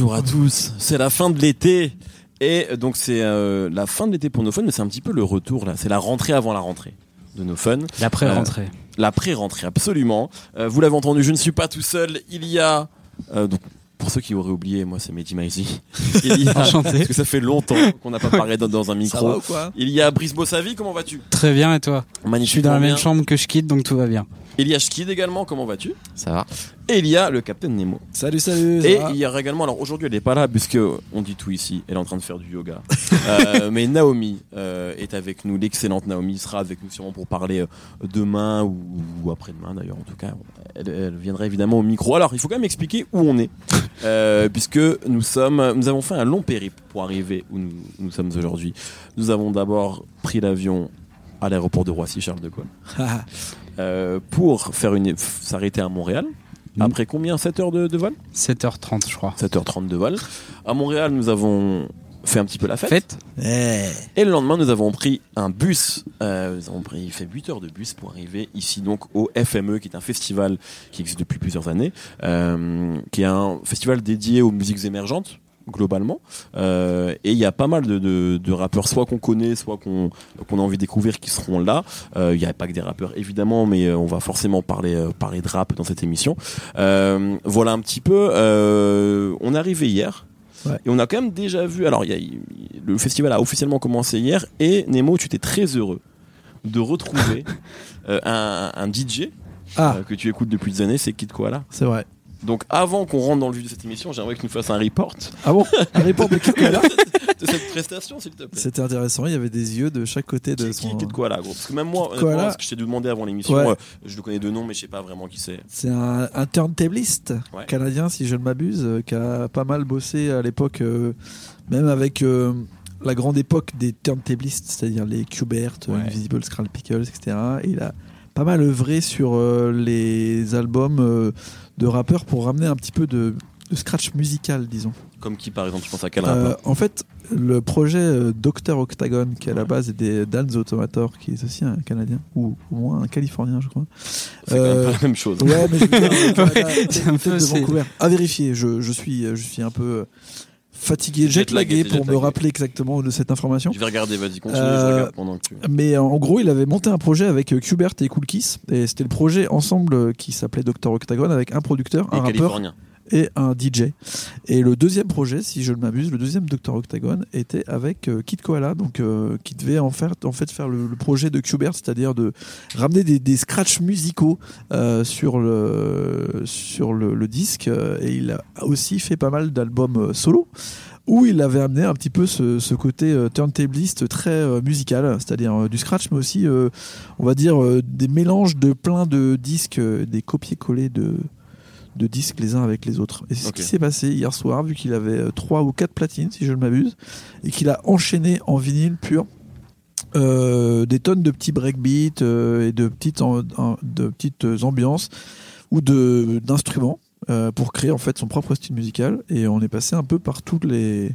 Bonjour à tous, c'est la fin de l'été. Et donc c'est euh, la fin de l'été pour nos fun, mais c'est un petit peu le retour là. C'est la rentrée avant la rentrée de nos fun. La pré-rentrée. Euh, la pré-rentrée, absolument. Euh, vous l'avez entendu, je ne suis pas tout seul. Il y a donc pour ceux qui auraient oublié, moi c'est Mehdi Maizi. Il y a, Enchanté. Parce que ça fait longtemps qu'on n'a pas parlé dans, dans un Ça micro. va ou quoi? Il y a Brice Bossavi, comment vas-tu? Très bien, et toi? Je Magnifique. suis dans la même chambre que je quitte, donc tout va bien. Il y a Schkid également, comment vas-tu? Ça va. Et il y a le Capitaine Nemo. Salut, salut. ça Et va? il y a également, alors aujourd'hui elle n'est pas là puisque on dit tout ici, elle est en train de faire du yoga. Euh, mais Naomi euh, est avec nous, l'excellente Naomi sera avec nous sûrement pour parler euh, demain ou, ou après-demain d'ailleurs en tout cas. Elle, elle viendra évidemment au micro. Alors il faut quand même expliquer où on est euh, puisque nous sommes, nous avons fait un long périple pour arriver où nous, nous sommes aujourd'hui. Nous avons d'abord pris l'avion à l'aéroport de Roissy Charles de Gaulle euh, pour faire une s'arrêter à Montréal. Mhm. Après combien? 7 heures de, de vol? 7h30, je crois. 7h30 de vol. À Montréal, nous avons fait un petit peu la fête. Fête Eh, Et le lendemain, nous avons pris un bus. Euh, nous avons pris, fait 8 heures de bus pour arriver ici, donc au FME, qui est un festival qui existe depuis plusieurs années, euh, qui est un festival dédié aux musiques émergentes globalement. Euh, et il y a pas mal de, de, de rappeurs soit qu'on connaît soit qu'on qu'on a envie de découvrir qui seront là. Euh, il y a pas que des rappeurs évidemment mais euh, on va forcément parler euh, parler de rap dans cette émission. Euh, voilà un petit peu euh, on est arrivé hier. Ouais. et on a quand même déjà vu alors y a, le festival a officiellement commencé hier. Et Nemo tu étais très heureux de retrouver euh, un, un DJ Ah, euh, que tu écoutes depuis des années. C'est Kid Koala. C'est vrai. Donc avant qu'on rentre dans le vif de cette émission j'aimerais que tu nous fasses un report Ah bon Un report de de cette prestation s'il te plaît C'était intéressant, il y avait des yeux de chaque côté de qui, qui, son... Kid Koala gros parce que même moi ce que je t'ai demandé avant l'émission Ouais. euh, je le connais de nom mais je sais pas vraiment qui c'est C'est un, un turntabliste Ouais. canadien, si je ne m'abuse, euh, qui a pas mal bossé à l'époque, euh, même avec la grande époque des turntablistes, c'est-à-dire les Qbert, euh, Ouais. Invisible Scral Pickles, etc. Et il a pas mal œuvré sur les albums de rappeurs pour ramener un petit peu de, de scratch musical, disons. comme qui par exemple je pense à quel Euh, rappeur en fait, le projet euh, Dr Octagon, qui à la base est des Dan the Automator, qui est aussi un Canadien, ou au moins un Californien, je crois. c'est quand même euh, pas la même chose Ouais, mais je veux dire, Canada, c'est un peu, de Vancouver. À vérifier, je, je suis, je suis un peu euh, fatigué, jetlagué t'es pour me rappeler exactement de cette information. je vais regarder vas-y continue je Euh, regarde pendant que tu Mais en gros, il avait monté un projet avec euh, Qbert et Cool Kiss, et c'était le projet ensemble euh, qui s'appelait Dr Octagon avec un producteur, et un rappeur. Californien et un DJ. Et le deuxième projet, si je ne m'abuse, le deuxième Dr Octagon était avec euh, Kid Koala, donc euh, qui devait en faire, en fait faire le, projet de Qbert, c'est-à-dire de ramener des, des scratchs musicaux euh, sur le sur le, disque. euh, et il a aussi fait pas mal d'albums solo où il avait amené un petit peu ce, côté euh, turntabliste très musical, c'est-à-dire du scratch, mais aussi, on va dire, des mélanges de plein de disques, des copier-coller de, de disques les uns avec les autres. Et c'est ce qui s'est passé hier soir, vu qu'il avait euh, trois ou quatre platines, si je ne m'abuse, et qu'il a enchaîné en vinyle pur. euh, des tonnes de petits breakbeats euh, et de petites, en- de petites ambiances ou de d'instruments euh, pour créer en fait son propre style musical et on est passé un peu par tous les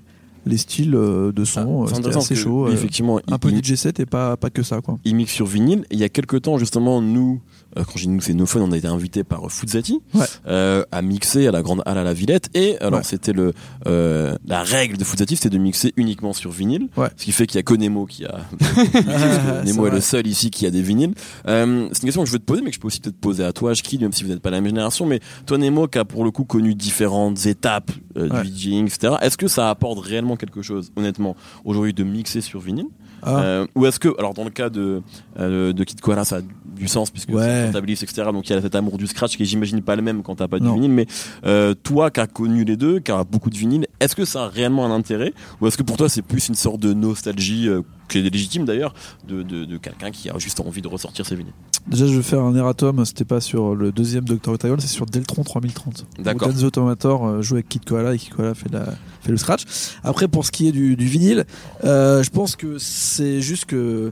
les styles euh, de son Ah, euh, c'était assez chaud euh, effectivement un peu il- DJ set et pas pas que ça quoi il mixe sur vinyle. Et il y a quelques temps, justement, nous, euh, quand j'ai dit nous, c'est nos on a été invités par Fuzati Ouais. euh, à mixer à la grande halle à la Villette. Et alors, Ouais. c'était le euh, la règle de Fuzati, c'était de mixer uniquement sur vinyle. Ouais. Ce qui fait qu'il y a que Nemo qui a. Nemo est, le seul ici qui a des vinyles. Euh, c'est une question que je veux te poser, mais que je peux aussi peut-être poser à toi, Shkid, même si vous n'êtes pas la même génération. Mais toi, Nemo, qui a pour le coup connu différentes étapes euh, du DJing, etc. Est-ce que ça apporte réellement quelque chose, honnêtement, aujourd'hui, de mixer sur vinyle? Ah. euh, ou est-ce que, alors dans le cas de, euh, de Kid Koala, ça a du sens puisque Ouais. c'est etc. Donc il y a cet amour du scratch qui j'imagine, pas le même quand t'as pas du Non. vinyle. Mais euh, toi qui as connu les deux, qui as beaucoup de vinyle, est-ce que ça a réellement un intérêt Ou est-ce que pour toi c'est plus une sorte de nostalgie, euh, qui est légitime d'ailleurs, de, de, de quelqu'un qui a juste envie de ressortir ses vinyles déjà je vais faire un erratum c'était pas sur le deuxième Dr Octagon c'est sur Deltron 3030 D'accord. où Dan the Automator euh, joue avec Kid Koala et Kid Koala fait, la, fait le scratch après pour ce qui est du, du vinyle euh, je pense que c'est juste que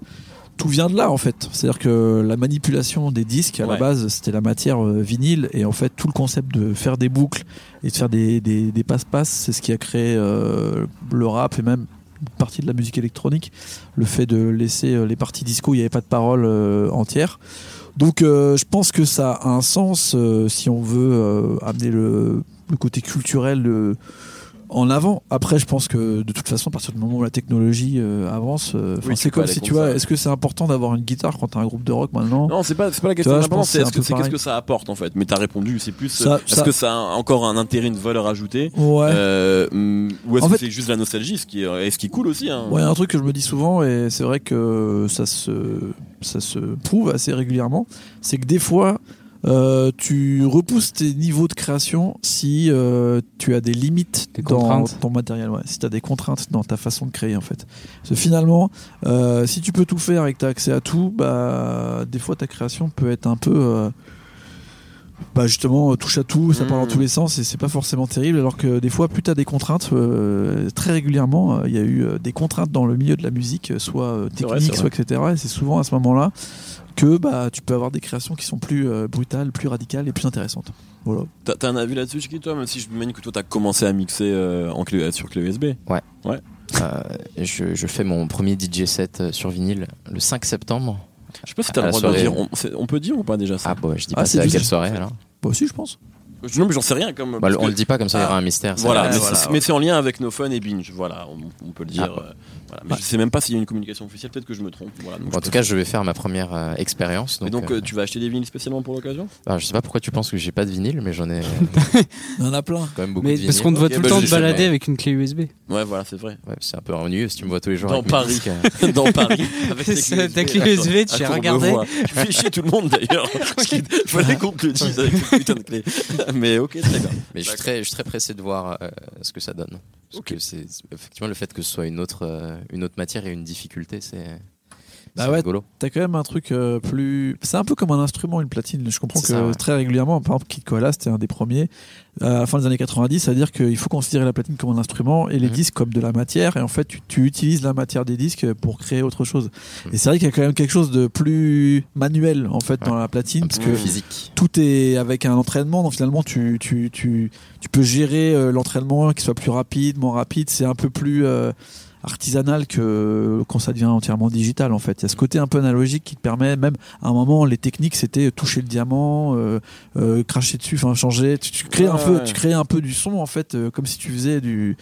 tout vient de là en fait. C'est-à-dire que la manipulation des disques à la base c'était la matière euh, vinyle et en fait tout le concept de faire des boucles et de faire des, des, des passe-passe c'est ce qui a créé euh, le rap et même partie de la musique électronique. Le fait de laisser euh, les parties disco, il n'y avait pas de paroles euh, entières. Donc euh, je pense que ça a un sens si on veut amener le, le côté culturel de en avant. Après, je pense que de toute façon, à partir du moment où la technologie euh, avance, euh, Oui, c'est comme si tu vois, est-ce que c'est important d'avoir une guitare quand t'as un groupe de rock maintenant? Non, c'est pas, pas la question que c'est que, qu'est-ce que ça apporte en fait. Mais t'as répondu, c'est plus. Euh, est-ce que ça a encore un intérêt, une valeur ajoutée? Ouais. euh, mm, Ou est-ce que c'est juste la nostalgie, ce qui est, ce qui est cool aussi hein. Ouais, un truc que je me dis souvent, et c'est vrai que ça se, ça se prouve assez régulièrement, c'est que des fois, euh, tu repousses tes niveaux de création si euh, tu as des limites Des dans ton matériel, ouais. si tu as des contraintes dans ta façon de créer en fait. Parce que finalement, euh, si tu peux tout faire et que tu as accès à tout, bah, des fois ta création peut être un peu... euh, bah justement touche à tout, ça part dans Mmh. tous les sens et c'est pas forcément terrible alors que des fois plus t'as des contraintes euh, très régulièrement euh, il y a eu euh, des contraintes dans le milieu de la musique euh, soit euh, vrai, c'est soit etc et c'est souvent à ce moment-là que bah tu peux avoir des créations qui sont plus euh, brutales, plus radicales et plus intéressantes. Voilà. T'as, un avis là-dessus, Chiki, toi Même si je me que toi t'as commencé à mixer euh, en clé, sur clé USB. Euh, je, je fais mon premier DJ set euh, sur vinyle le 5 septembre. Je sais pas si t'as le droit de dire. On, peut dire ou pas déjà ça? Ah bon, je dis Ah, pas c'est c'est à quelle soirée alors Bah aussi je pense. Je- Non, mais j'en sais rien comme. Bah, On que- le dit pas comme ça, il y aura Ah. un mystère. ça Voilà, va. mais, voilà, c'est, ouais. mais c'est en lien avec No Fun et Binge. Voilà, on, on peut le dire. Ah. euh, voilà. Mais je sais même pas s'il y a une communication officielle. Peut-être que je me trompe. Voilà, donc Bon, je en tout cas, je vais faire ma première euh, expérience. Et Donc, donc, euh, euh, tu vas acheter des vinyles spécialement pour l'occasion? Alors, je sais pas pourquoi tu penses que j'ai pas de vinyle, mais j'en ai Il y en a plein. quand même beaucoup Mais de parce qu'on te voit tout bah, le temps je te balader avec une clé USB. Ouais, voilà, c'est vrai. Ouais, c'est un peu ennuyeux si tu me vois tous les jours. Dans Paris. Dans Paris. Avec ta clé USB, tu on regarder. voit. Tu fais chier tout le monde d'ailleurs. Qu'il fallait qu'on te le dise avec cette putain de clé. Mais ok, très bien. Mais je suis très, je suis très pressé de voir euh, ce que ça donne. Parce Ok. que c'est c'est- effectivement le fait que ce soit une autre, euh, une autre matière et une difficulté, c'est Bah ouais. T'as quand même un truc euh, plus. C'est un peu comme un instrument, une platine. Je comprends que C'est ça, ouais. très régulièrement, par exemple, Kid Koala, c'était un des premiers euh, à la fin des années 90, c'est-à-dire qu'il faut considérer la platine comme un instrument et les Mhm. disques comme de la matière. Et en fait, tu, tu utilises la matière des disques pour créer autre chose. Mhm. Et c'est vrai qu'il y a quand même quelque chose de plus manuel en fait Ouais. dans la platine, parce que physique. tout est avec un entraînement. Donc finalement, tu, tu, tu, tu peux gérer euh, l'entraînement qui soit plus rapide, moins rapide. C'est un peu plus euh, artisanal que quand ça devient entièrement digital en fait. Il y a ce côté un peu analogique qui te permet même à un moment les techniques c'était toucher le diamant, euh, euh, cracher dessus, enfin changer. Tu, tu crées un Ouais, peu, tu crées un peu du son en fait euh, comme si tu faisais du.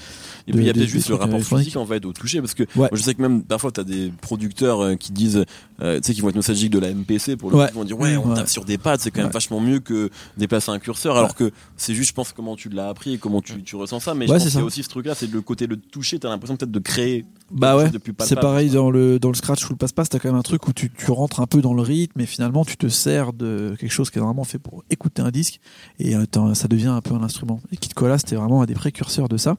Et puis il y a peut-être juste le rapport physique en fait au toucher parce que Ouais. moi, je sais que même parfois t'as des producteurs qui disent tu sais qui vont être nostalgiques de la MPC pour le coup, ils vont dire ouais on Ouais. tape sur des pads c'est quand même vachement mieux que déplacer un curseur alors que c'est juste je pense comment tu l'as appris et comment tu, tu ressens ça mais je Ouais, pense c'est qu'il y a ça. aussi ce truc là c'est le côté de toucher t'as l'impression peut-être de créer Bah ouais. C'est pareil dans le dans le scratch ou le passe-passe, t'as quand même un truc où tu, tu rentres un peu dans le rythme et finalement tu te sers de quelque chose qui est vraiment fait pour écouter un disque et euh, ça devient un peu un instrument. Et Kid Koala c'était vraiment un des précurseurs de ça.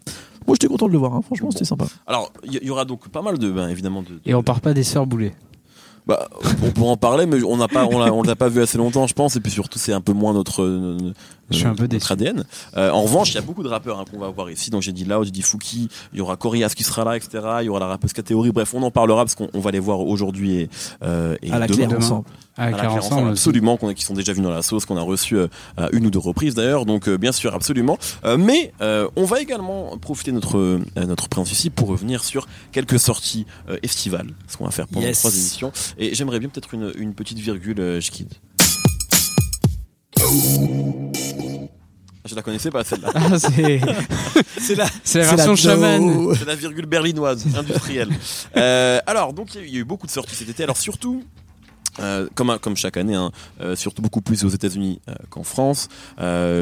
Moi j'étais content de le voir, hein. franchement Bon. c'était sympa. alors il y, y aura donc pas mal de ben, évidemment de, de- Et on part pas des sœurs boulées. Bah, on pourra en parler, mais on n'a pas, on l'a, on l'a pas vu assez longtemps, je pense, et puis surtout c'est un peu moins notre, euh, Je suis un peu déçu. ADN. Euh, en revanche, il y a beaucoup de rappeurs hein, qu'on va voir ici. Donc j'ai dit Loud, j'ai dit Fouki, il y aura Corias qui sera là, etc. Il y aura la rappeuse Catégorie. Bref, on en parlera parce qu'on on va les voir aujourd'hui et, euh, et À la demain. claire ensemble. À la Claire Claire ensemble. absolument, qu'on qui sont déjà venus dans la sauce, qu'on a reçu euh, à une ou deux reprises d'ailleurs, donc euh, bien sûr, absolument. Mais on va également profiter de notre notre présence ici pour revenir sur quelques sorties estivales, ce qu'on va faire pendant Yes. trois émissions. Et j'aimerais bien peut-être une, une petite virgule, euh, Schkid. Je la connaissais pas celle-là. Ah, c'est C'est la, c'est la version chaman. C'est la virgule berlinoise, industrielle. Euh, alors, donc, il y a eu- il y a eu beaucoup de sorties cet été. Alors, surtout, euh, comme, comme chaque année, hein, euh, surtout beaucoup plus aux États-Unis euh, qu'en France,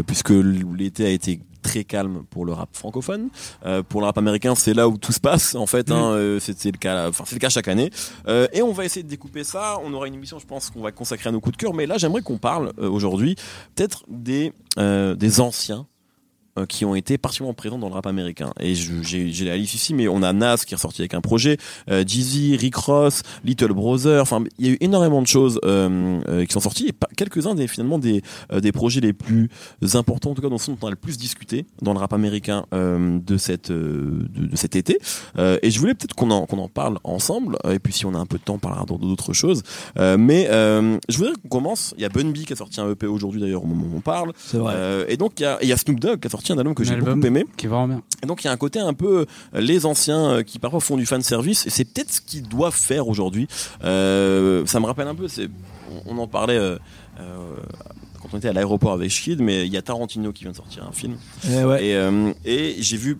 puisque l'été a été très calme pour le rap francophone. Euh, pour le rap américain, c'est là où tout se passe. En fait, hein, euh, c'est le cas. Enfin, c'est le cas chaque année. Euh, et on va essayer de découper ça. On aura une émission, je pense, qu'on va consacrer à nos coups de cœur. Mais là, j'aimerais qu'on parle aujourd'hui peut-être des des anciens euh, qui ont été particulièrement présents dans le rap américain. Et j'ai la liste ici, mais on a Nas qui est ressorti avec un projet, euh, Jeezy, Rick Ross, Little Brother. Enfin, il y a eu énormément de choses euh, euh, qui sont sorties et quelques-uns des finalement des euh, des projets les plus importants, en tout cas dont on a le plus discuté dans le rap américain euh, de cette euh, de, de cet été. Euh, et je voulais peut-être qu'on en qu'on en parle ensemble. Euh, et puis si on a un peu de temps, on parlera d'autres choses. Euh, mais euh, je voudrais qu'on commence. Il y a Bun B qui a sorti un EP aujourd'hui d'ailleurs au moment où on parle. C'est vrai. Euh, et donc il y a, il y a Snoop Dogg qui a sorti un album que j'ai beaucoup aimé. Qui est vraiment bien. Et donc il y a un côté un peu euh, les anciens euh, qui parfois font du fan service et c'est peut-être ce qu'ils doivent faire aujourd'hui. Euh, ça me rappelle un peu, c'est on, en parlait. euh, quand on était à l'aéroport avec Schid, mais il y a Tarantino qui vient de sortir un film. Eh ouais. Et, euh, et j'ai vu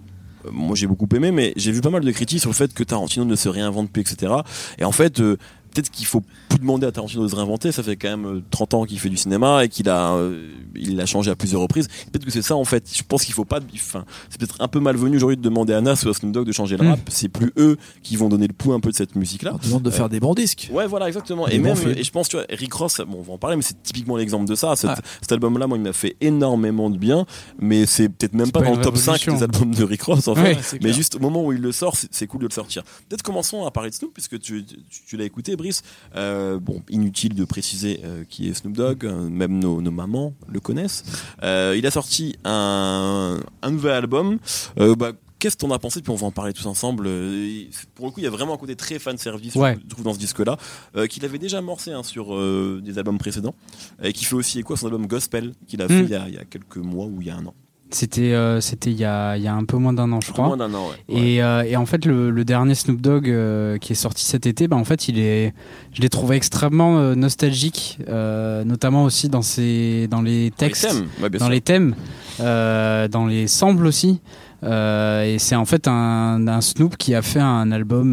moi j'ai beaucoup aimé, mais j'ai vu pas mal de critiques sur le fait que Tarantino ne se réinvente plus, etc. Et en fait, euh, peut-être qu'il faut plus demander à Tarantino de se réinventer. Ça fait quand même euh, 30 ans qu'il fait du cinéma et qu'il a, euh, il l'a changé à plusieurs reprises. Peut-être que c'est ça en fait. Je pense qu'il faut pas. Enfin, c'est peut-être un peu malvenu aujourd'hui de demander à Nas ou à Snoop Dogg de changer le Mm. rap. C'est plus eux qui vont donner le pouls un peu de cette musique-là. On demande de faire des bons disques. Ouais, voilà, exactement. Des Et même, films. et je pense, tu vois, Rick Ross, bon, on va en parler, mais c'est typiquement l'exemple de ça. Cet, Ah. cet album-là, moi, il m'a fait énormément de bien, mais c'est peut-être même pas, pas dans le top 5 révolution. des albums de Rick Ross, en fait. Ouais, mais juste au moment où il le sort, c'est c'est cool de le sortir. Peut-être commençons à parler de Snoop, puisque tu, tu, tu l'as écouté, Brice. Euh, bon, inutile de préciser euh, qui est Snoop Dogg, euh, même nos, nos mamans le connaissent. Euh, il a sorti un, un nouvel album. Euh, bah, Qu'est-ce qu'on a pensé? Puis on va en parler tous ensemble. Euh, Pour le coup, il y a vraiment un côté très fan service, Ouais. je trouve, dans ce disque-là, euh, qu'il avait déjà amorcé hein, sur euh, des albums précédents, et qui fait aussi écho à son album Gospel, qu'il a fait Mm. il, y a, il y a quelques mois ou il y a un an. C'était euh, c'était il y a, il y a un peu moins d'un an, je crois. moins d'un an, ouais. Ouais. Et, euh, et en fait, le, le dernier Snoop Dogg euh, qui est sorti cet été, bah, en fait, il est, je l'ai trouvé extrêmement nostalgique, notamment aussi dans ses, dans les textes, thèmes, ouais, bien dans sûr. les thèmes, dans les samples aussi. Et c'est en fait un, un Snoop qui a fait un album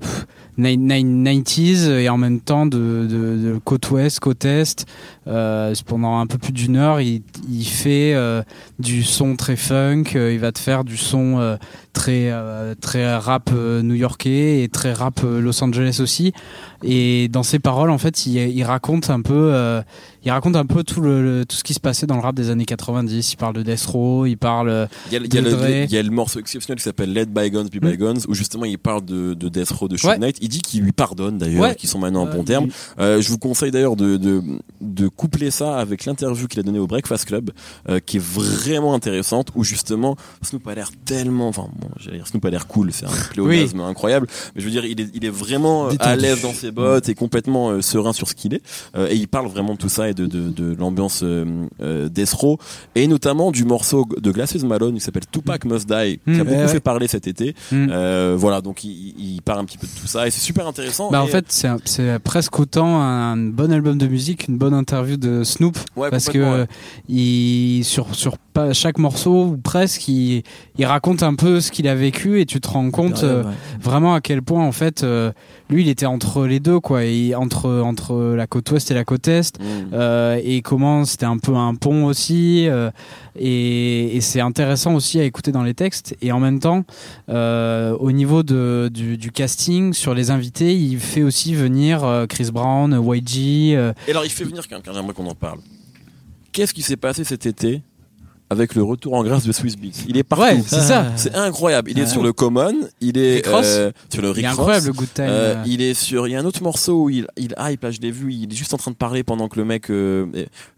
pff, 90s et en même temps de, de, côte ouest, côte est. Euh, pendant un peu plus d'une heure, il, il fait euh, du son très funk, euh, il va te faire du son très euh, très rap euh, new-yorkais et très rap euh, Los Angeles aussi. Et dans ses paroles, en fait, il, il raconte un peu, il raconte un peu tout le, le- tout ce qui se passait dans le rap des années 90. Il parle de Death Row, il parle. Il y, a, il y a de le, il y a le morceau exceptionnel qui s'appelle Let Bygones Be. Bygones, où justement il parle de, de Death Row de Suge Ouais. Knight. Il dit qu'il lui pardonne d'ailleurs, Ouais. qu'ils sont maintenant en bon terme. il- je vous conseille d'ailleurs de, de, de coupler ça avec l'interview qu'il a donnée au Breakfast Club, qui est vraiment intéressante, où justement Snoop a l'air tellement, enfin j'allais dire Snoop a l'air cool, c'est un pléonasme incroyable, mais je veux dire il est, il est vraiment euh, à l'aise dans ses bottes et complètement euh, serein sur ce qu'il est, Euh, et il parle vraiment de tout ça et de, de, de l'ambiance euh, Row, et notamment du morceau de Glasses Malone qui s'appelle Tupac Must Die, qui a Mm. beaucoup Ouais, fait parler cet été. Mm. Voilà, donc il, il parle un petit peu de tout ça et c'est super intéressant. Bah, en fait, c'est presque autant un bon album de musique qu'une bonne interview de Snoop. Ouais, parce que ouais. il, sur, sur chaque morceau, ou presque, il, il raconte un peu ce qu'il a vécu et tu te rends compte euh, Ouais. vraiment à quel point, en fait, euh, lui, il était entre les deux, quoi. Et entre, entre la côte ouest et la côte est. Mm. Euh, et comment c'était un peu un pont aussi euh, et, et c'est intéressant aussi à écouter dans les textes et en même temps euh, au niveau de, du, du casting sur les invités il fait aussi venir euh, Chris Brown YG euh, Et alors, il fait venir quelqu'un, j'aimerais qu'on en parle. Qu'est-ce qui s'est passé cet été avec le retour en grâce de Swiss Beats Il est partout. ouais c'est ça C'est incroyable. Il est Ah. sur le Common, il est euh, sur le il Rick est Ross. incroyable le Good Time Euh, euh. il est sur. Il y a un autre morceau où il, il hype là, je l'ai vu. Il est juste en train de parler pendant que le mec. Euh,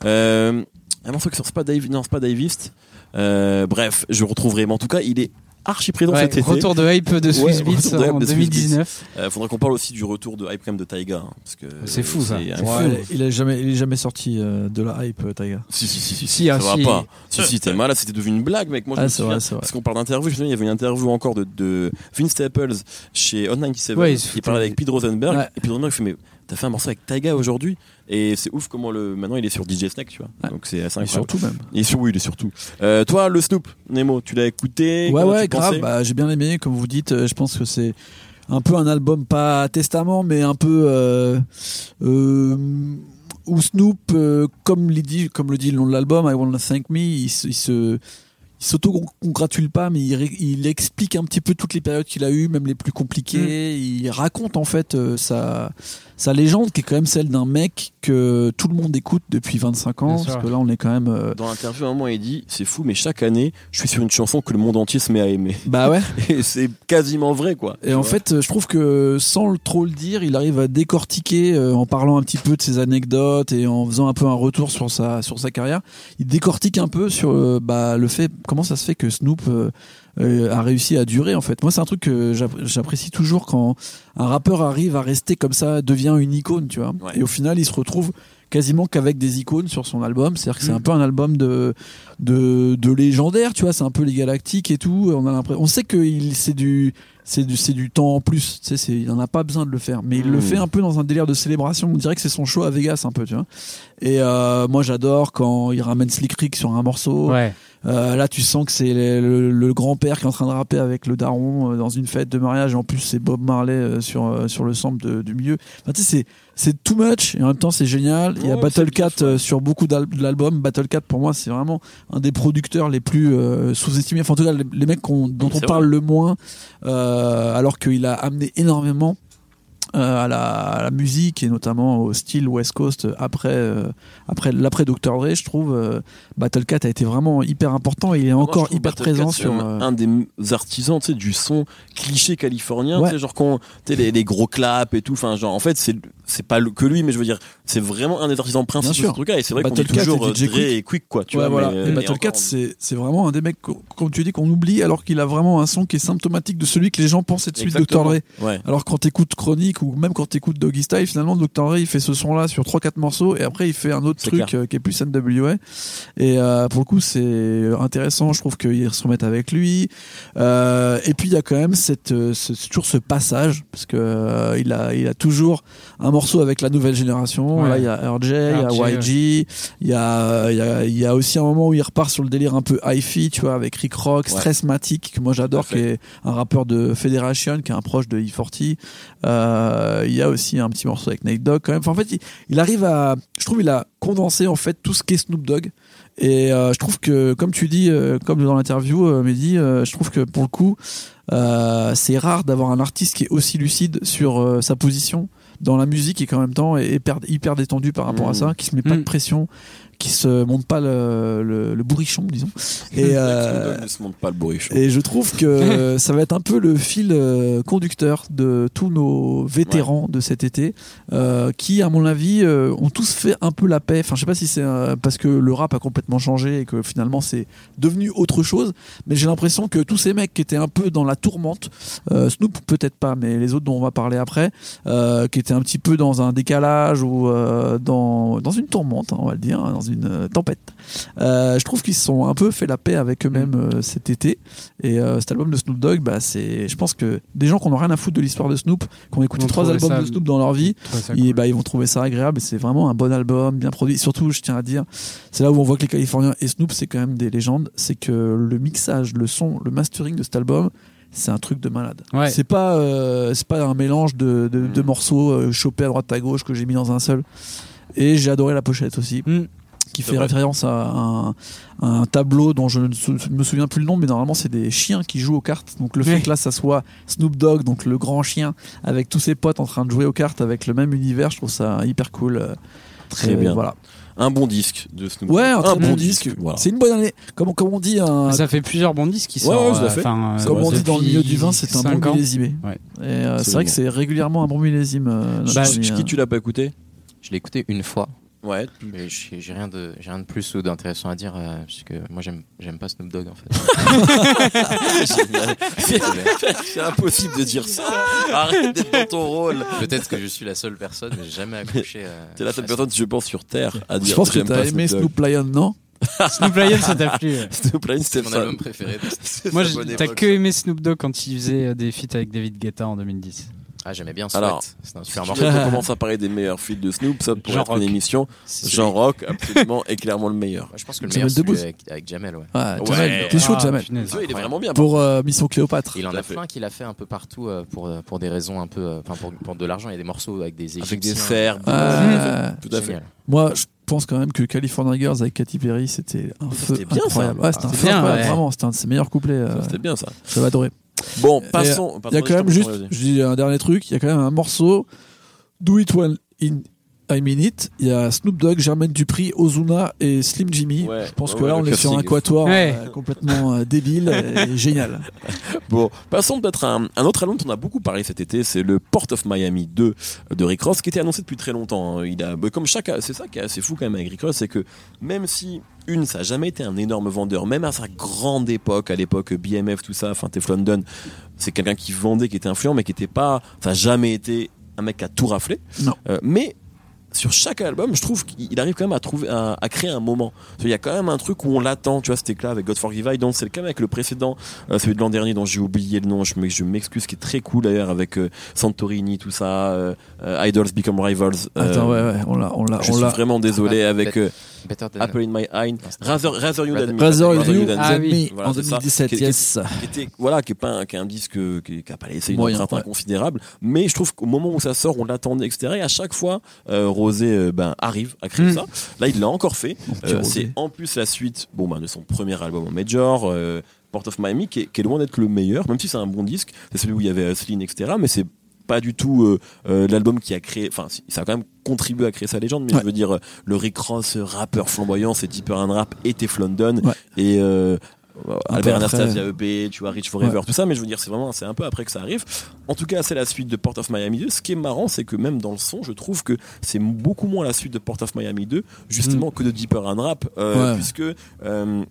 euh, un morceau qui sort, pas Dave, non, c'est pas Davist. Euh, bref, je retrouverai. Mais en tout cas, il est archi présent Ouais, cet été. retour de hype de Swiss Ouais, Beats de en de Swiss 2019 Euh, faudrait qu'on parle aussi du retour de hype quand même de Taiga, hein, parce que C'est fou, ça. Ouais, il est jamais, il est jamais sorti euh, de la hype, euh, Taiga. Si, si, si, si, Si, ça ah, va si. pas. Si, si, t'es malade, c'était devenu une blague, mec. Moi, je Ah, me souviens, vrai, parce qu'on parle d'interview, je me souviens, il y avait une interview encore de, de Vince Staples chez On 97, Ouais, il se qui parlait avec Pete Rosenberg, Ouais. et Pete Rosenberg fait, mais t'as fait un morceau avec Taiga aujourd'hui, et c'est ouf comment le, maintenant il est sur DJ Snake, tu vois. Ouais. Donc c'est assez Et incroyable. surtout même. Et sur, oui, il est surtout. Euh, toi, le Snoop, Nemo, tu l'as écouté? Ouais, ouais, grave. Bah, j'ai bien aimé, comme vous dites. euh, Je pense que c'est un peu un album pas testament, mais un peu euh, euh, où Snoop, euh, comme, le dit, comme le dit le nom de l'album, I Wanna Thank Me, il, il se il s'auto-congratule pas, mais il, explique un petit peu toutes les périodes qu'il a eues, même les plus compliquées. Il raconte en fait euh, sa, sa légende, qui est quand même celle d'un mec que tout le monde écoute depuis 25 ans. Parce que là, on est quand même. euh, Dans l'interview, à un moment, il dit, c'est fou, mais chaque année, je suis sur une chanson que le monde entier se met à aimer. Bah ouais. Et c'est quasiment vrai, quoi. Et en fait, je trouve que sans le- trop le dire, il arrive à décortiquer euh, en parlant un petit peu de ses anecdotes et en faisant un peu un retour sur sa sur sa carrière. Il décortique un peu sur euh, bah, le fait comment ça se fait que Snoop euh, euh, a réussi à durer. En fait, moi, c'est un truc que j'app- j'apprécie toujours quand un rappeur arrive à rester comme ça, devient une icône, tu vois? Ouais. Et au final, il se retrouve quasiment qu'avec des icônes sur son album. C'est-à-dire que c'est Mm. un peu un album de de, de légendaire, tu vois. C'est un peu les galactiques et tout. On a on sait que c'est du c'est du, du temps en plus. Tu sais, il en a pas besoin de le faire. Mais il le Mm. fait un peu dans un délire de célébration. On dirait que c'est son show à Vegas un peu, tu vois? Et euh, moi, j'adore quand il ramène Slick Rick sur un morceau. ouais Euh, là, tu sens que c'est le, le- le grand-père père qui est en train de rapper avec le daron euh, dans une fête de mariage et en plus c'est Bob Marley euh, sur euh, sur le sample de- du milieu. Enfin, tu sais, c'est c'est too much et en même temps c'est génial. Il y a Ouais, Battle Cat euh, sur beaucoup de l'album. Battle Cat pour moi c'est vraiment un des producteurs les plus euh, sous-estimés. Enfin en tout cas les, les mecs qu'on- dont on parle le moins euh, alors qu'il a amené énormément euh, à, la, à la musique et notamment au style West Coast après euh, après l'après Dr Dre je trouve euh, Battle Cat a été vraiment hyper important et il est Moi, encore hyper Battle Cat, présent c'est sur un- euh, un des artisans tu sais du son cliché californien Ouais. tu sais genre qu'on tu sais les, les gros claps et tout enfin genre en fait c'est c'est pas que lui mais je veux dire c'est vraiment un des artisans principaux de ce truc là et c'est vrai qu'on Cat toujours et euh, DJ Dre Quick. et Quick quoi tu Ouais, vois voilà. mais, et mais Battle encore, Cat, c'est c'est vraiment un des mecs, co- comme tu dis, qu'on oublie, alors qu'il a vraiment un son qui est symptomatique de celui que les gens pensent être celui de Dr. Dre. ouais Alors quand t'écoutes Chronique ou même quand t'écoutes Doggy Style, finalement Dr. Dre il fait ce son-là sur 3-4 morceaux et après il fait un autre truc clair. euh, qui est plus NWA. Et euh, pour le coup c'est intéressant, je trouve qu'ils se remettent avec lui. Euh, et puis il y a quand même cette, euh, ce, toujours ce passage parce que euh, il a, il a toujours un morceau avec la nouvelle génération. Ouais. Là il y a RJ, il y a YG, il y a, il y a, y a aussi un moment où il repart sur le délire un peu hi-fi, tu vois, avec Rick Rock, Ouais. Stressmatic que moi j'adore, qui est un rappeur de Federation, qui est un proche de E40. Euh, il y a aussi un petit morceau avec Nate Dogg quand même. Enfin, en fait, il, il arrive à, je trouve, il a condensé en fait tout ce qu'est Snoop Dogg. Et euh, je trouve que, comme tu dis, euh, comme dans l'interview, euh, Mehdi, euh, je trouve que pour le coup, euh, c'est rare d'avoir un artiste qui est aussi lucide sur euh, sa position dans la musique et qu'en même temps est hyper, détendu par rapport à Mhm. ça, qui se met pas de Mhm. pression, qui se monte pas le, le, le bourrichon, disons. Et, euh, ne se montre pas le bourrichon et je trouve que ça va être un peu le fil euh, conducteur de tous nos vétérans de cet été, euh, qui, à mon avis, ont tous fait un peu la paix. Enfin, je sais pas si c'est parce que le rap a complètement changé et que finalement c'est devenu autre chose, mais j'ai l'impression que tous ces mecs qui étaient un peu dans la tourmente, euh, Snoop peut-être pas, mais les autres dont on va parler après, qui étaient un petit peu dans un décalage ou dans, dans une tourmente, hein, on va le dire, hein, dans une euh, tempête. Euh, je trouve qu'ils se sont un peu fait la paix avec eux-mêmes euh, cet été. Et cet album de Snoop Dogg, bah, c'est, je pense que des gens qui n'ont rien à foutre de l'histoire de Snoop, qui ont écouté trois albums ça- de Snoop dans leur vie, cool. bah, ils vont trouver ça agréable. Et c'est vraiment un bon album, bien produit. Surtout, je tiens à dire, c'est là où on voit que les Californiens et Snoop, c'est quand même des légendes. C'est que le mixage, le son, le mastering de cet album, c'est un truc de malade. Ouais. C'est pas, euh, c'est pas un mélange de, de, de Mm. morceaux euh, chopés à droite à gauche que j'ai mis dans un seul. Et j'ai adoré la pochette aussi Mm. Qui fait vrai. référence à un, à un tableau dont je ne sou- me souviens plus le nom, mais normalement c'est des chiens qui jouent aux cartes. Donc le fait que là ça soit Snoop Dogg, donc le grand chien, avec tous ses potes en train de jouer aux cartes avec le même univers, je trouve ça hyper cool. Euh, Très euh, bien. Voilà. un bon disque de Snoop Ouais, un bon disque. voilà C'est une bonne année. Comme, comme on dit, un, Ça fait plusieurs bons disques qui Ouais, sortent. ouais, euh, comme on dit dans le milieu du vin, c'est un bon ans. millésimé. Ouais. Euh, c'est vrai que c'est régulièrement un bon millésime. euh, Bah, euh. tu l'as pas écouté? Je l'ai écouté une fois. Ouais. Mais j'ai rien de j'ai rien de plus ou d'intéressant à dire euh, puisque moi j'aime j'aime pas Snoop Dogg en fait. C'est impossible de dire ça. Arrête d'être dans ton rôle. Peut-être que je suis la seule personne, mais j'ai jamais accroché. euh, T'es la seule personne, je pense, sur Terre à dire Je pense que j'aime t'as aimé Snoop Lion, non Snoop Lion, ça t'a plu. Snoop Lion, c'était mon album préféré. Moi, t'as que aimé Snoop Dogg quand il faisait euh, des feats avec David Guetta en 2010. Ah j'aimais bien Sweat. Alors, C'est un super morceau. qu'on commence à parler des meilleurs feats de Snoop, ça pourrait Jean être une Rock. émission. C'est Jean Rock, absolument, est clairement le meilleur. Moi, je pense que le Jamel meilleur c'est celui Debbouze. avec, avec Jamel. Ouais. Ah, Ouais. Jamel, T'es chaud, Ah, Jamel. punaise. Il est vraiment bien. Pour euh, Mission Cléopâtre. Il en a fait. plein qu'il a fait un peu partout euh, pour, euh, pour des raisons un peu. euh, Enfin, pour, pour de l'argent. Il y a des morceaux avec des Avec des Égyptiens. Serbes. Ah, Tout à fait. Génial. Moi, je pense quand même que California Girls avec Katy Perry, c'était un feu C'était bien, ça. incroyable. Ouais, c'était un Ah, feu c'était bien, incroyable, ouais. vraiment. C'était un de ses meilleurs couplets. euh, Ça, C'était bien ça. J'avais adoré. Bon, Et, passons. Il y a quand même juste, je dis un dernier truc, il y a quand même un morceau, Do It When In I Mean It. Il y a Snoop Dogg, Jermaine Dupri, Ozuna et Slim Jimmy. Ouais, je pense ouais, que ouais, là, on est sur un quatuor Ouais. euh, complètement euh, débile et génial. Bon, passons peut-être à un, un autre album dont on a beaucoup parlé cet été, c'est le Port of Miami 2 de Rick Ross, qui était annoncé depuis très longtemps. hein. Il a, comme chaque, c'est ça qui est assez fou quand même avec Rick Ross, c'est que même si une, ça a jamais été un énorme vendeur, même à sa grande époque, à l'époque BMF, tout ça, enfin Teflon Don, c'est quelqu'un qui vendait, qui était influent, mais qui était pas, ça a jamais été un mec qui a tout raflé. Non. Euh, mais sur chaque album, je trouve qu'il arrive quand même à trouver, à, à créer un moment. Qu'il y a quand même un truc où on l'attend, tu vois, c'était là avec God Forgive I, donc c'est le cas avec le précédent, euh, celui de l'an dernier dont j'ai oublié le nom, je me- je m'excuse, qui est très cool d'ailleurs avec euh, Santorini, tout ça, euh, euh, Idols Become Rivals. euh, Attends, ouais, ouais, on l'a, on l'a, Je on suis vraiment désolé Ah, avec. Euh, Better than Apple in My Eye, Rather, Rather You Than Me. Rather You Than Ah Me. en c'est ça. 2017, Qui- qui- yes. qui était voilà qui est pas un, qui est un disque qui, qui a pas laissé une empreinte ouais. inconsidérable mais je trouve qu'au moment où ça sort on l'attendait etc et à chaque fois euh, Rosé euh, ben arrive à créer Mm. ça là il l'a encore fait Euh, c'est en plus la suite bon ben de son premier album en major euh, Port of Miami qui est, qui est loin d'être le meilleur même si c'est un bon disque c'est celui où il y avait Celine etc mais c'est pas du tout euh, euh, l'album qui a créé enfin ça a quand même contribué à créer sa légende mais Ouais. je veux dire euh, le Rick Ross rappeur flamboyant c'est Deeper and Rap et Tef London Ouais. et Albert après. Anastasia EP, tu vois, Rich Forever, tout ça, mais je veux dire, c'est vraiment, c'est un peu après que ça arrive. En tout cas, c'est la suite de Port of Miami 2. Ce qui est marrant, c'est que même dans le son, je trouve que c'est beaucoup moins la suite de Port of Miami 2, justement, que de Deeper and Rap, euh, Ouais. puisque, euh,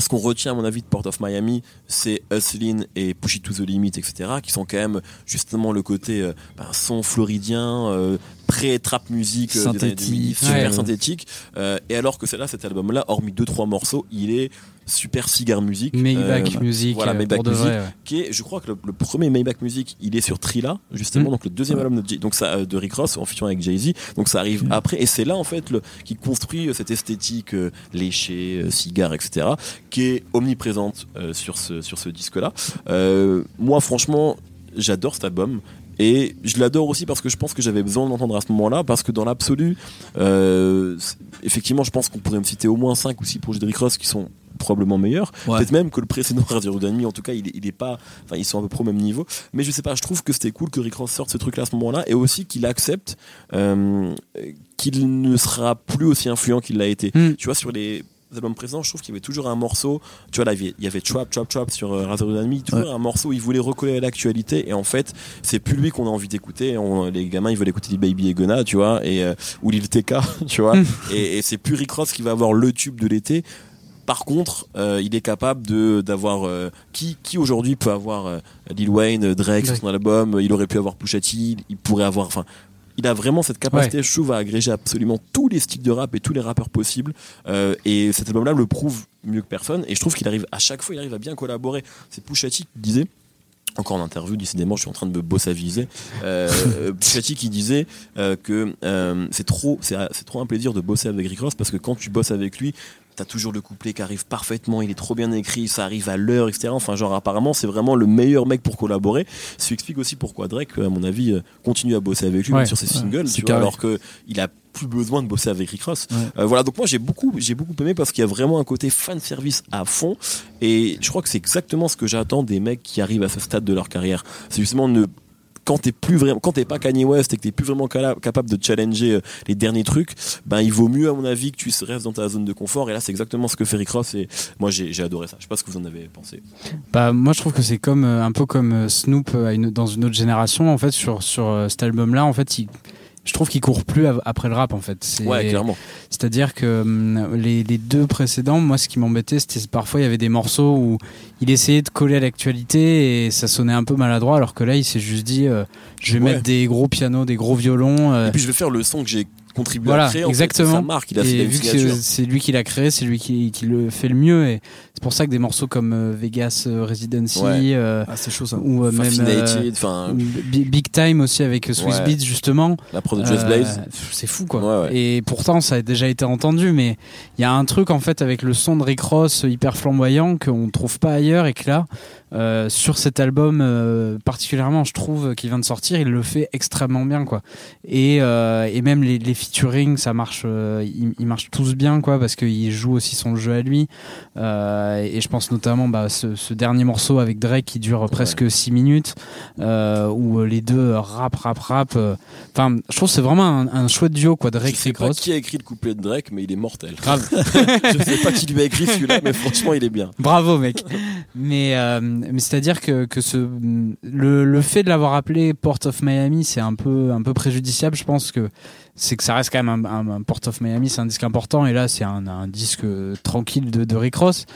ce qu'on retient à mon avis de Port of Miami, c'est Hustlin et Push It to the Limit, etc., qui sont quand même justement le côté euh, ben, son floridien, euh, pré-trap musique euh, des années 2010, Synthétique. super Ouais. synthétique. Euh, et alors que c'est là, cet album-là, hormis deux trois morceaux, il est super cigar music. Maybach Euh, Music, voilà, euh, Maybach Music. vrai. ouais. qui est, je crois que le, le premier Maybach Music, il est sur Trilla, justement, Mm. donc le deuxième album de, Jay- donc ça, de Rick Ross en fusion avec Jay-Z. Donc ça arrive Mm. après, et c'est là en fait le, qui construit cette esthétique euh, léchée, euh, cigare, etc., qui est omniprésente sur ce sur ce disque-là. Moi, franchement, j'adore cet album. Et je l'adore aussi parce que je pense que j'avais besoin de l'entendre à ce moment-là, parce que dans l'absolu, euh, effectivement, je pense qu'on pourrait me citer au moins 5 ou 6 projets de Rick Ross qui sont probablement meilleurs. Ouais. Peut-être même que le précédent Radio Demi, en tout cas, il est, il est pas, enfin, ils sont à peu près au même niveau. Mais je sais pas, je trouve que c'était cool que Rick Ross sorte ce truc-là à ce moment-là et aussi qu'il accepte euh, qu'il ne sera plus aussi influent qu'il l'a été. Mm. Tu vois, sur les albums précédents, je trouve qu'il y avait toujours un morceau, tu vois, là, il y avait- Trap, Trap, Trap sur euh, Radio Demi, toujours Ouais. un morceau où il voulait recoller à l'actualité et en fait, c'est plus lui qu'on a envie d'écouter. Les gamins, ils veulent écouter Lil Baby et Gunna, tu vois, et, euh, ou Lil TK, tu vois, et, et c'est plus Rick Ross qui va avoir le tube de l'été. Par contre, euh, il est capable de d'avoir euh, qui qui aujourd'hui peut avoir euh, Lil Wayne, Drake sur son album. Il aurait pu avoir Pusha T. Il, il pourrait avoir, enfin, il a vraiment cette capacité, je trouve, à agréger absolument tous les styles de rap et tous les rappeurs possibles. Euh, et cet album-là le prouve mieux que personne. Et je trouve qu'il arrive à chaque fois, il arrive à bien collaborer. C'est Pusha T qui disait. Encore en interview, décidément, je suis en train de me bossaviser. Euh, Pusha T qui disait euh, que euh, c'est trop, c'est trop un plaisir de bosser avec Rick Ross parce que quand tu bosses avec lui, t'as toujours le couplet qui arrive parfaitement, il est trop bien écrit, ça arrive à l'heure, etc. Enfin, genre, apparemment, c'est vraiment le meilleur mec pour collaborer. Ce qui explique aussi pourquoi Drake, à mon avis, euh, continue à bosser avec lui Ouais. sur ses singles, tu vois, alors que il a plus besoin de bosser avec Rick Ross. Ouais. Euh, voilà, donc moi j'ai beaucoup, j'ai beaucoup aimé parce qu'il y a vraiment un côté fan service à fond, et je crois que c'est exactement ce que j'attends des mecs qui arrivent à ce stade de leur carrière. C'est justement ne quand t'es plus vraiment, quand t'es pas Kanye West et que t'es plus vraiment capable de challenger euh, les derniers trucs, ben il vaut mieux à mon avis que tu restes dans ta zone de confort. Et là, c'est exactement ce que fait Rick. Et moi, j'ai adoré ça. Je sais pas ce que vous en avez pensé. Bah, moi, je trouve que c'est comme euh, un peu comme euh, Snoop dans une autre génération. En fait, sur sur cet album-là, en fait, il- je trouve qu'il court plus après le rap. En fait, c'est Ouais, clairement. c'est-à-dire que hum, les, les deux précédents, moi, ce qui m'embêtait, c'était parfois il y avait des morceaux où il essayait de coller à l'actualité et ça sonnait un peu maladroit, alors que là, il s'est juste dit, euh, je vais Ouais. mettre des gros pianos, des gros violons. euh, Et puis je vais faire le son que j'ai contribué Voilà, à créer. en fait. exactement. C'est sa marque. Il a, et vu que c'est- lui qui l'a créé, c'est lui qui, qui le fait le mieux. Et c'est pour ça que des morceaux comme euh, Vegas euh, Residency Ouais. euh, Ah, c'est chaud ça. ou euh, même euh, Big Time aussi avec Swiss Ouais. Beats justement. la prod de Just Euh, Blaze. c'est fou quoi. Ouais, ouais. Et pourtant ça a déjà été entendu, mais il y a un truc en fait avec le son de Rick Ross hyper flamboyant qu'on trouve pas ailleurs et que là, euh, sur cet album euh, particulièrement, je trouve qu'il vient de sortir, il le fait extrêmement bien quoi. Et, euh, et même les, les featuring, ça marche, euh, ils, ils marchent tous bien quoi parce qu'il joue aussi son jeu à lui. Euh, et je pense notamment bah, ce, ce dernier morceau avec Drake qui dure presque 6 minutes, euh, où les deux rap, rap, rap. Enfin, je trouve que c'est vraiment un, un chouette duo quoi, Drake je sais pas qui a écrit le couplet de Drake, mais il est mortel. Grave. je sais pas qui lui a écrit celui-là, mais franchement, il est bien. Bravo mec. Mais, euh, mais c'est-à-dire que, que ce, le, le fait de l'avoir appelé Port of Miami, c'est un peu, un peu préjudiciable. Je pense que c'est que ça reste quand même un, un- un Port of Miami, c'est un disque important. Et là, c'est un, un disque euh, tranquille de, de Rick Ross.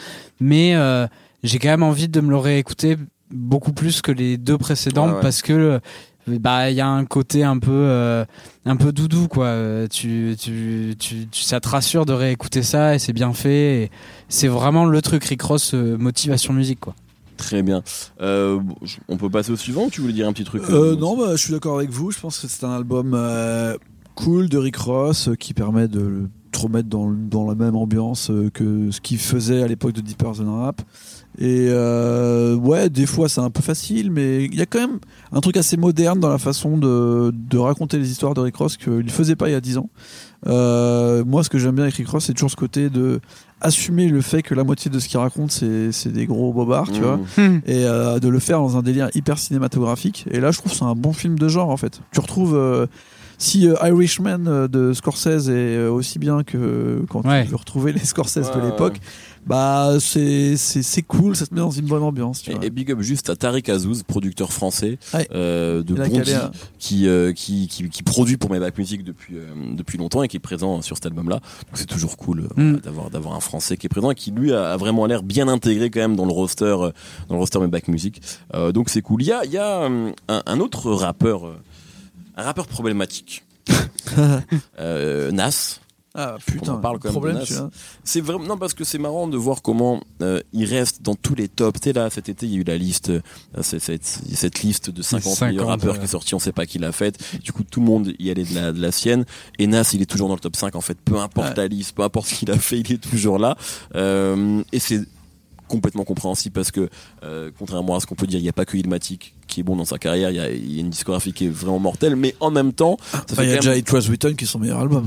Mais euh, j'ai quand même envie de me le réécouter beaucoup plus que les deux précédents Ouais, ouais. parce que euh, bah il y a un côté un peu euh, un peu doudou quoi Euh, tu, tu, tu, tu- ça te rassure de réécouter ça et c'est bien fait c'est vraiment le truc Rick Ross euh, motivation musique quoi Très bien. Euh, on peut passer au suivant ou tu voulais dire un petit truc Euh, non, bah, je suis d'accord avec vous. Je pense que c'est un album euh, cool de Rick Ross euh, qui permet de te remettre dans, dans la même ambiance euh, que ce qu'il faisait à l'époque de Deeper Than Rap. Et euh, ouais, des fois c'est un peu facile, mais il y a quand même un truc assez moderne dans la façon de, de raconter les histoires de Rick Ross qu'il ne faisait pas il y a 10 ans. Euh, moi, ce que j'aime bien avec Rick Ross, c'est toujours ce côté de assumer le fait que la moitié de ce qu'il raconte, c'est c'est des gros bobards, tu Mmh. vois Hmm. et euh, de le faire dans un délire hyper cinématographique. Et là, je trouve que c'est un bon film de genre en fait. Tu retrouves euh, si euh, Irishman euh, de Scorsese est euh, aussi bien que quand Ouais. tu veux retrouver les Scorsese Ouais, de ouais. Bah c'est cool, ça te met dans une bonne ambiance. Tu vois. Et, big up juste à Tariq Azouz, producteur français Ouais. euh, de Bondy, qui, euh, qui, qui, qui produit pour Maybach Music depuis, euh, depuis longtemps et qui est présent sur cet album-là. Donc c'est toujours cool Mm. d'avoir, d'avoir un Français qui est présent et qui lui a, vraiment l'air bien intégré quand même dans le roster, dans le roster Maybach Music. Donc c'est cool. Il y a, il y a un, un autre rappeur, un rappeur problématique. euh, Nas. Ah putain, en parle quand même problème celui-là. C'est vraiment non parce que c'est marrant de voir comment euh, il reste dans tous les tops. Tu sais là cet été il y a eu la liste, euh, c'est- cette, cette liste de 50, 50, meilleurs rappeurs ouais. qui est sortie, on sait pas qui l'a faite. Du coup tout le monde y allait de la, de la sienne. Et Nas il est toujours dans le top 5 en fait. Peu importe Ouais. la liste, peu importe ce qu'il a fait, il est toujours là. Euh, et c'est complètement compréhensible parce que euh, contrairement à ce qu'on peut dire, il n'y a pas que Ilmatic qui est bon dans sa carrière. Il y a, il y a une discographie qui est vraiment mortelle, mais en même temps, ça il y a déjà It Was Written qui est son meilleur album.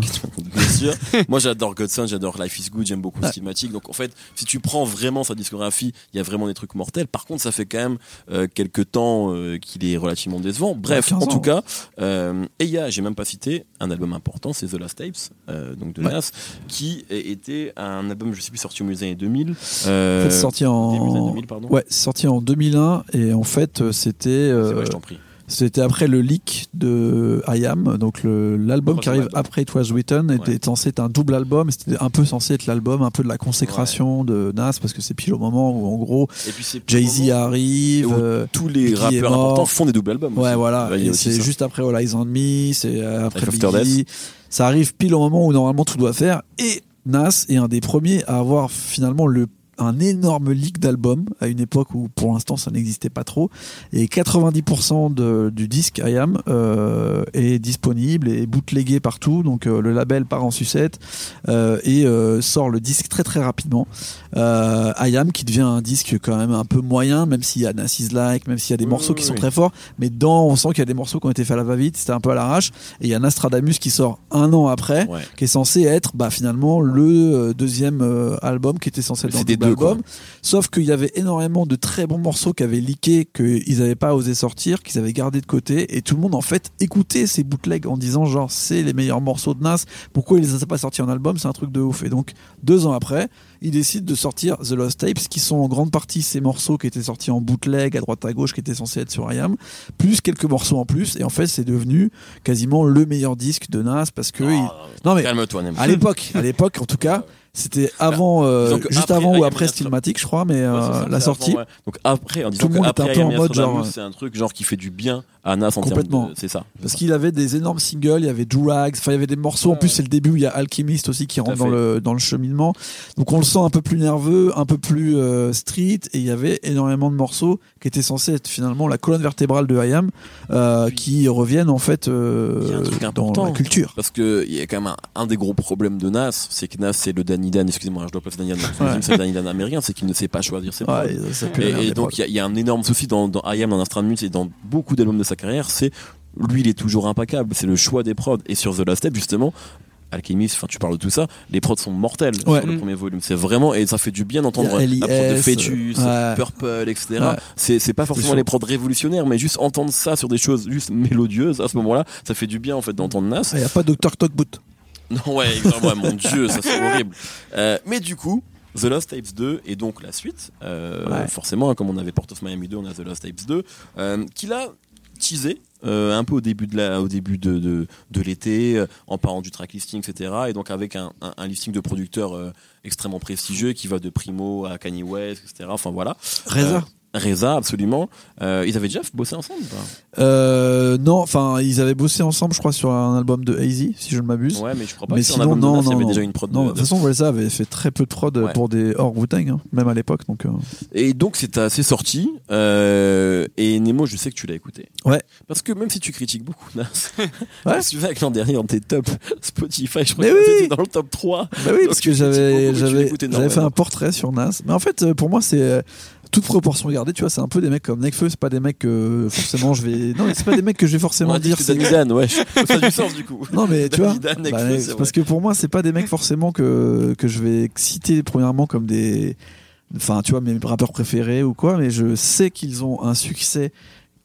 Bien sûr. Moi, j'adore Godson, j'adore Life is Good, j'aime beaucoup Ouais. Schematic. Donc, en fait, si tu prends vraiment sa discographie, il y a vraiment des trucs mortels. Par contre, ça fait quand même euh, quelques temps euh, qu'il est relativement décevant. Bref, 15 en tout ans. cas, euh, et il y a, j'ai même pas cité, un album important, c'est The Last Tapes, euh, donc de Ouais. Nas, qui était un album, je sais plus, sorti au milieu des années 2000. Euh, En fait, sorti années en 2000, pardon. ouais, sorti en 2001 et en fait euh, c'était euh, vrai, je t'en prie. C'était après le leak de I Am, donc l'album qui arrive album. après It Was Written était Ouais. censé être un double album, c'était un peu censé être l'album un peu de la consécration de Nas parce que c'est pile au moment où en gros Jay-Z arrive, euh, tous les Biggie rappeurs importants font des doubles albums. ouais aussi. voilà, c'est juste après All Eyes on Me, c'est euh, après Biggie. Ça arrive pile au moment où normalement tout doit faire et Nas est un des premiers à avoir finalement le un énorme leak d'album à une époque où pour l'instant ça n'existait pas trop. Et 90% de- du disque I Am euh, est disponible et bootlegué partout. Donc euh, le label part en sucette euh, et euh, sort le disque très très rapidement. Euh, I Am qui devient un disque quand même un peu moyen même s'il y a Nas Is Like même s'il y a des Oui, morceaux oui, qui sont très forts. Mais dedans on sent qu'il y a des morceaux qui ont été faits à la va-vite c'était un peu à l'arrache. Et il y a Nostradamus qui sort un an après Ouais. qui est censé être bah, finalement le euh, deuxième album qui était censé être dans Sauf qu'il y avait énormément de très bons morceaux qui avaient leaké, qu'ils n'avaient pas osé sortir, qu'ils avaient gardé de côté, et tout le monde en fait écoutait ces bootlegs en disant genre c'est les meilleurs morceaux de Nas, pourquoi ils les ont pas sortis en album, c'est un truc de ouf. Et donc deux ans après, ils décident de sortir The Lost Tapes, qui sont en grande partie ces morceaux qui étaient sortis en bootleg à droite à gauche, qui étaient censés être sur IAM, plus quelques morceaux en plus, et en fait c'est devenu quasiment le meilleur disque de Nas parce que il- Ah, non mais Calme-toi, à l'époque, à l'époque en tout cas, c'était avant, euh, disons que juste avant ou après Stillmatic, je crois, mais euh, Ouais, c'est ça, la sortie. avant, ouais. Donc après, en disant Tout le monde était un peu en mode genre- c'est un truc genre qui fait du bien à Nas en Complètement. C'est ça. Parce qu'il avait des énormes singles, il y avait Do Rags, enfin il y avait des morceaux. en plus, c'est le début où il y a Alchemist aussi qui rentre dans le dans le cheminement. Donc on le sent un peu plus nerveux, un peu plus euh, street, et il y avait énormément de morceaux qui étaient censés être finalement la colonne vertébrale de IAM, euh, qui reviennent en fait euh, un truc dans important. la culture. Parce que il y a quand même un, un des gros problèmes de Nas, c'est que Nas c'est le Danny Dan, excusez-moi, je dois placer Danny Dan, Ouais. c'est le Danny Dan américain, c'est qu'il ne sait pas choisir ses prods. Ouais, Et, donc il y, a- il y a un énorme souci dans, dans I Am, dans et dans beaucoup d'albums de sa carrière, c'est lui il est toujours impeccable, c'est le choix des prods. Et sur The Last Step justement, Alchemist, enfin tu parles de tout ça, les prods sont mortels Ouais. sur le Mm. premier volume. C'est vraiment et ça fait du bien d'entendre y la prod de Fetus, ouais. Purple, etc. Ouais. C'est pas forcément les prods révolutionnaires, mais juste entendre ça sur des choses juste mélodieuses à ce moment-là, ça fait du bien en fait d'entendre Nas. Ah, Il n'y a pas Dr. Talkboot. Non, ouais, exactement. Mon dieu, ça c'est horrible. Euh, mais du coup, The Lost Tapes 2 et donc la suite, euh, Ouais. forcément, hein, comme on avait Port of Miami 2, on a The Lost Tapes 2, euh, qu'il a teasé euh, un peu au début de la, au début de, de, de l'été, euh, en parlant du track listing, etc. Et donc avec un, un, un listing de producteurs euh, extrêmement prestigieux qui va de Primo à Kanye West, etc. Enfin voilà. Reza. Reza, absolument. Euh, ils avaient déjà bossé ensemble. pas Euh, non, enfin, ils avaient bossé ensemble, je crois, sur un album de Hazy, si je ne m'abuse. Ouais, mais je crois pas Mais que sur un sinon, album de non, Nas, il y non, avait non. déjà une prod Non, de de, toute façon, Valsa avait fait très peu de prod Ouais. pour des hors Wu-Tang, hein, même à l'époque. Donc, euh, Et donc c'est assez sorti. Et Nemo, je sais que tu l'as écouté. Ouais. Parce que même si tu critiques beaucoup Nas, Ouais. tu avec l'an dernier dans tes top Spotify, je crois Mais que oui. t'étais dans le top 3. Bah oui, parce que j'avais fait un portrait sur Nas. Mais en fait, pour moi, c'est toute proportion gardée. Tu vois, c'est un peu des mecs comme Nekfeu. C'est pas des mecs que forcément je vais. Non, mais c'est pas des mecs que je vais forcément dire. c'est- ouais. Ça a du sens du coup. Non, mais tu vois. Bah, parce vrai. que pour moi, c'est pas des mecs forcément que que je vais citer premièrement comme des. Enfin, tu vois, mes rappeurs préférés ou quoi. Mais je sais qu'ils ont un succès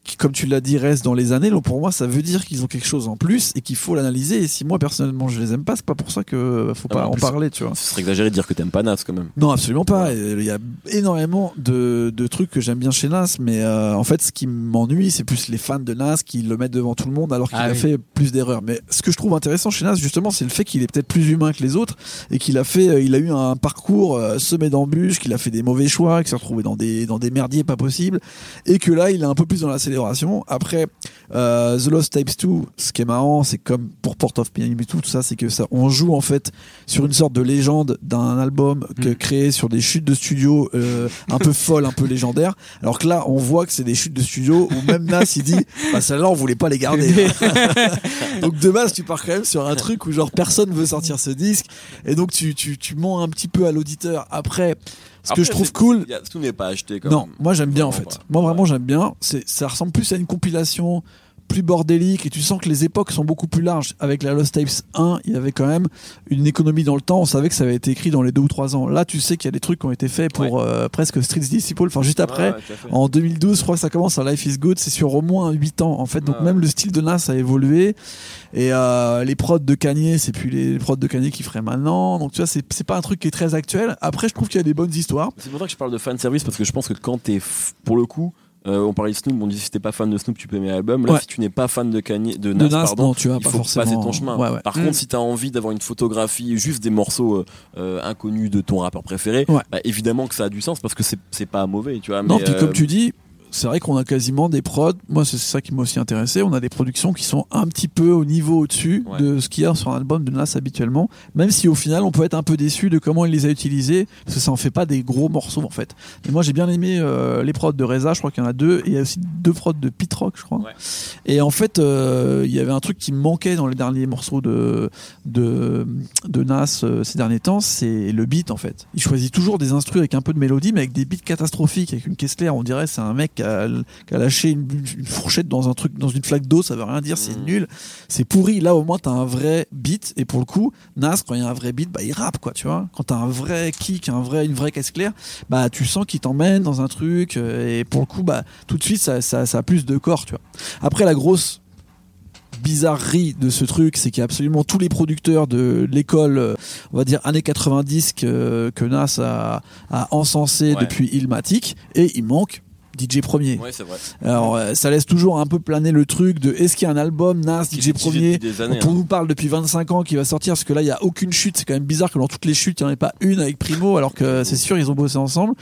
qui, comme tu l'as dit, reste dans les années. Donc pour moi, ça veut dire qu'ils ont quelque chose en plus et qu'il faut l'analyser. Et si moi personnellement je les aime pas, c'est pas pour ça que faut Ah, pas en plus, parler, tu vois. Ce serait exagéré de dire que t'aimes pas Nas quand même. Non, absolument pas. Il y a énormément de, de trucs que j'aime bien chez Nas, mais euh, en fait, ce qui m'ennuie, c'est plus les fans de Nas qui le mettent devant tout le monde alors qu'il Ah a oui. fait plus d'erreurs. Mais ce que je trouve intéressant chez Nas, justement, c'est le fait qu'il est peut-être plus humain que les autres et qu'il a fait, euh, il a eu un parcours euh, semé d'embûches, qu'il a fait des mauvais choix, qu'il s'est retrouvé dans des dans des merdiers pas possibles, et que là, il est un peu plus dans Après, euh, The Lost Tapes 2, ce qui est marrant, c'est comme pour Port of Miami et tout, tout ça, c'est que ça, on joue en fait sur une sorte de légende d'un album que, Mm. créé sur des chutes de studio euh, un peu folles, un peu légendaires. Alors que là, on voit que c'est des chutes de studio où même Nas il dit, bah celle-là on voulait pas les garder. donc de base, tu pars quand même sur un truc où genre personne veut sortir ce disque, et donc tu tu tu mens un petit peu à l'auditeur. Après, ce que je trouve cool, tout n'est pas acheté quand non, même. moi j'aime bien en fait. Moi vraiment j'aime bien. C'est, ça ressemble plus à une compilation plus bordélique et tu sens que les époques sont beaucoup plus larges. Avec la Lost Tapes 1, il y avait quand même une économie dans le temps. On savait que ça avait été écrit dans les deux ou trois ans. Là, tu sais qu'il y a des trucs qui ont été faits pour euh, presque Streets Disciple. Enfin, juste après, Ouais, en 2012, je crois que ça commence à Life is Good. C'est sur au moins 8 ans en fait. Donc Ouais. même le style de Nas a évolué. Et euh, les prods de Kanye, c'est plus les prods de Kanye qui feraient maintenant. Donc tu vois, c'est, pas un truc qui est très actuel. Après, je trouve qu'il y a des bonnes histoires. C'est pour ça que je parle de fan service parce que je pense que quand t'es pour le coup euh, on parlait de Snoop, on dit si t'es pas fan de Snoop, tu peux aimer l'album. Là, Ouais. si tu n'es pas fan de Kanye, de De Nas, pardon, non, tu vas il pas faut forcément. passer ton chemin. Ouais, ouais. Par Mm. contre, si t'as envie d'avoir une photographie, juste des morceaux euh, euh, inconnus de ton rappeur préféré, bah, évidemment que ça a du sens parce que c'est pas mauvais, tu vois. Non, mais, puis comme tu dis, c'est vrai qu'on a quasiment des prods. Moi, c'est ça qui m'a aussi intéressé. On a des productions qui sont un petit peu au niveau au-dessus Ouais. de ce qu'il y a sur un album de Nas habituellement. Même si au final, on peut être un peu déçu de comment il les a utilisés, parce que ça en fait pas des gros morceaux en fait. Mais moi, j'ai bien aimé euh, les prods de Reza. Je crois qu'il y en a deux. Et il y a aussi deux prods de Pit Rock, je crois. Ouais. Et en fait, euh, il y avait un truc qui me manquait dans les derniers morceaux de de, de Nas euh, ces derniers temps, c'est le beat en fait. Il choisit toujours des instrus avec un peu de mélodie, mais avec des beats catastrophiques, avec une caisse claire. On dirait c'est un mec qui a, qui a lâché une, une fourchette dans un truc, dans une flaque d'eau. Ça veut rien dire, c'est Mm. nul, c'est pourri. Là au moins t'as un vrai beat. Et pour le coup, Nas quand il y a un vrai beat, bah il rappe quoi, tu vois. Quand t'as un vrai kick, un vrai, une vraie caisse claire, bah tu sens qu'il t'emmène dans un truc. euh, Et pour le coup, bah tout de suite ça, ça, ça a plus de corps, tu vois. Après la grosse bizarrerie de ce truc, c'est qu'il y a absolument tous les producteurs de l'école, euh, on va dire années 90 que, que Nas a, a encensé Ouais. depuis Ilmatic, et il manque DJ Premier. Ouais, c'est vrai. Alors euh, ça laisse toujours un peu planer le truc de est-ce qu'il y a un album Nas Qui DJ Premier années, dont on hein. nous parle depuis 25 ans qui va sortir parce que là il y a aucune chute c'est quand même bizarre que dans toutes les chutes il n'y en ait pas une avec Primo alors que c'est sûr ils ont bossé ensemble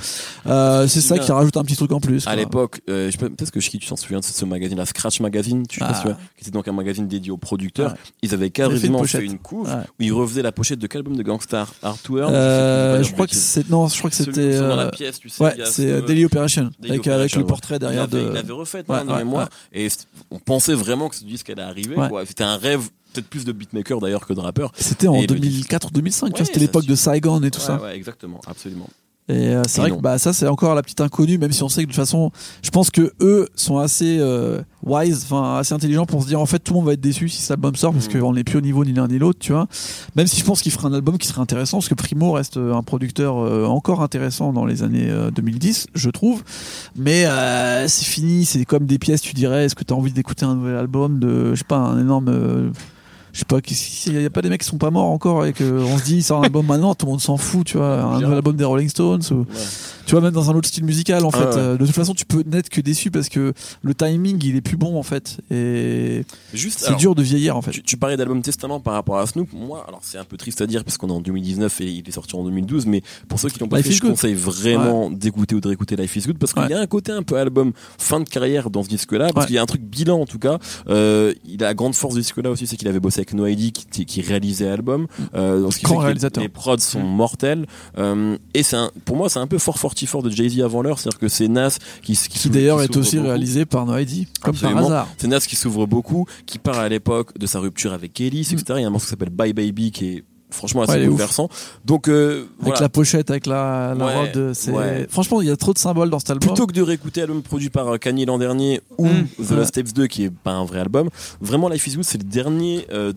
euh, c'est ça bien. qui rajoute un petit truc en plus À l'époque, euh, je peut-être que Chiki, tu t'en souviens de ce magazine, la Scratch Magazine, tu Ah. qui était donc un magazine dédié aux producteurs. Ouais. Ils avaient avaient fait une fait couve Ouais. où ils refaisaient la pochette de quel album de Gangstar Artwork Euh, je crois que c'est non je crois que c'était dans la pièce, tu sais. Ouais, c'est ce- Daily Operation avec, avec le ouais. portrait Il derrière l'avait, de. il l'avait refait Ouais, dans la ouais, mémoire ouais. et on pensait vraiment que ce disque allait arriver. Ouais. C'était un rêve, peut-être plus de beatmaker d'ailleurs que de rappeur. C'était en Et le 2004 ou 2005, tu Ouais, vois, c'était l'époque de Saigon et tout ouais, ça. ouais, exactement, absolument. Et euh, c'est vrai non. que bah, ça, c'est encore la petite inconnue, même si on sait que de toute façon, je pense que eux sont assez euh, wise, enfin assez intelligents pour se dire en fait tout le monde va être déçu si cet album sort parce Mm. qu'on n'est plus au niveau ni l'un ni l'autre, tu vois. Même si je pense qu'il fera un album qui serait intéressant parce que Primo reste euh, un producteur euh, encore intéressant dans les années euh, 2010, je trouve. Mais euh, c'est fini, c'est comme des pièces, tu dirais, est-ce que tu as envie d'écouter un nouvel album de, je sais pas, un énorme. Je sais pas, il n'y a pas des mecs qui sont pas morts encore et qu'on se dit, sort un album maintenant, tout le monde s'en fout, tu vois, un nouvel album des Rolling Stones ou Ouais. Tu vois, même dans un autre style musical, en Ah fait. ouais. euh, de toute façon, tu peux n'être que déçu parce que le timing, il est plus bon, en fait. Et Juste, c'est dur de vieillir, en fait. Tu, tu parlais d'album Testament par rapport à Snoop. Moi, alors c'est un peu triste à dire parce qu'on est en 2019 et il est sorti en 2012, mais pour ceux qui l'ont pas Life fait, je Good. conseille vraiment d'écouter ou de réécouter Life is Good parce qu'il Ouais. y a un côté un peu album fin de carrière dans ce disque-là, parce Ouais. qu'il y a un truc bilan en tout cas. Euh, il a la grande force de ce disque-là aussi, c'est qu'il avait bossé avec No ID qui, qui réalisait l'album. Euh, donc ce qui Grand fait que réalisateur. Les prods sont mortels. Euh, et c'est pour moi, c'est un peu fort fortifort de Jay-Z avant l'heure, c'est-à-dire que c'est Nas qui, qui, Qui d'ailleurs est aussi beaucoup. réalisé par No ID, comme par hasard. C'est Nas qui s'ouvre beaucoup, qui part à l'époque de sa rupture avec Kelly, etc. Il y a un morceau qui s'appelle Bye Baby qui est franchement assez. Ouais, bouleversant. Donc euh, Avec voilà. la pochette, avec la, la Ouais, robe, c'est ouais. franchement il y a trop de symboles dans cet album. Plutôt que de réécouter l'album produit par euh, Kanye l'an dernier ou Mm. The. Last Steps 2 qui est pas un vrai album, vraiment Life is Good c'est le dernier euh,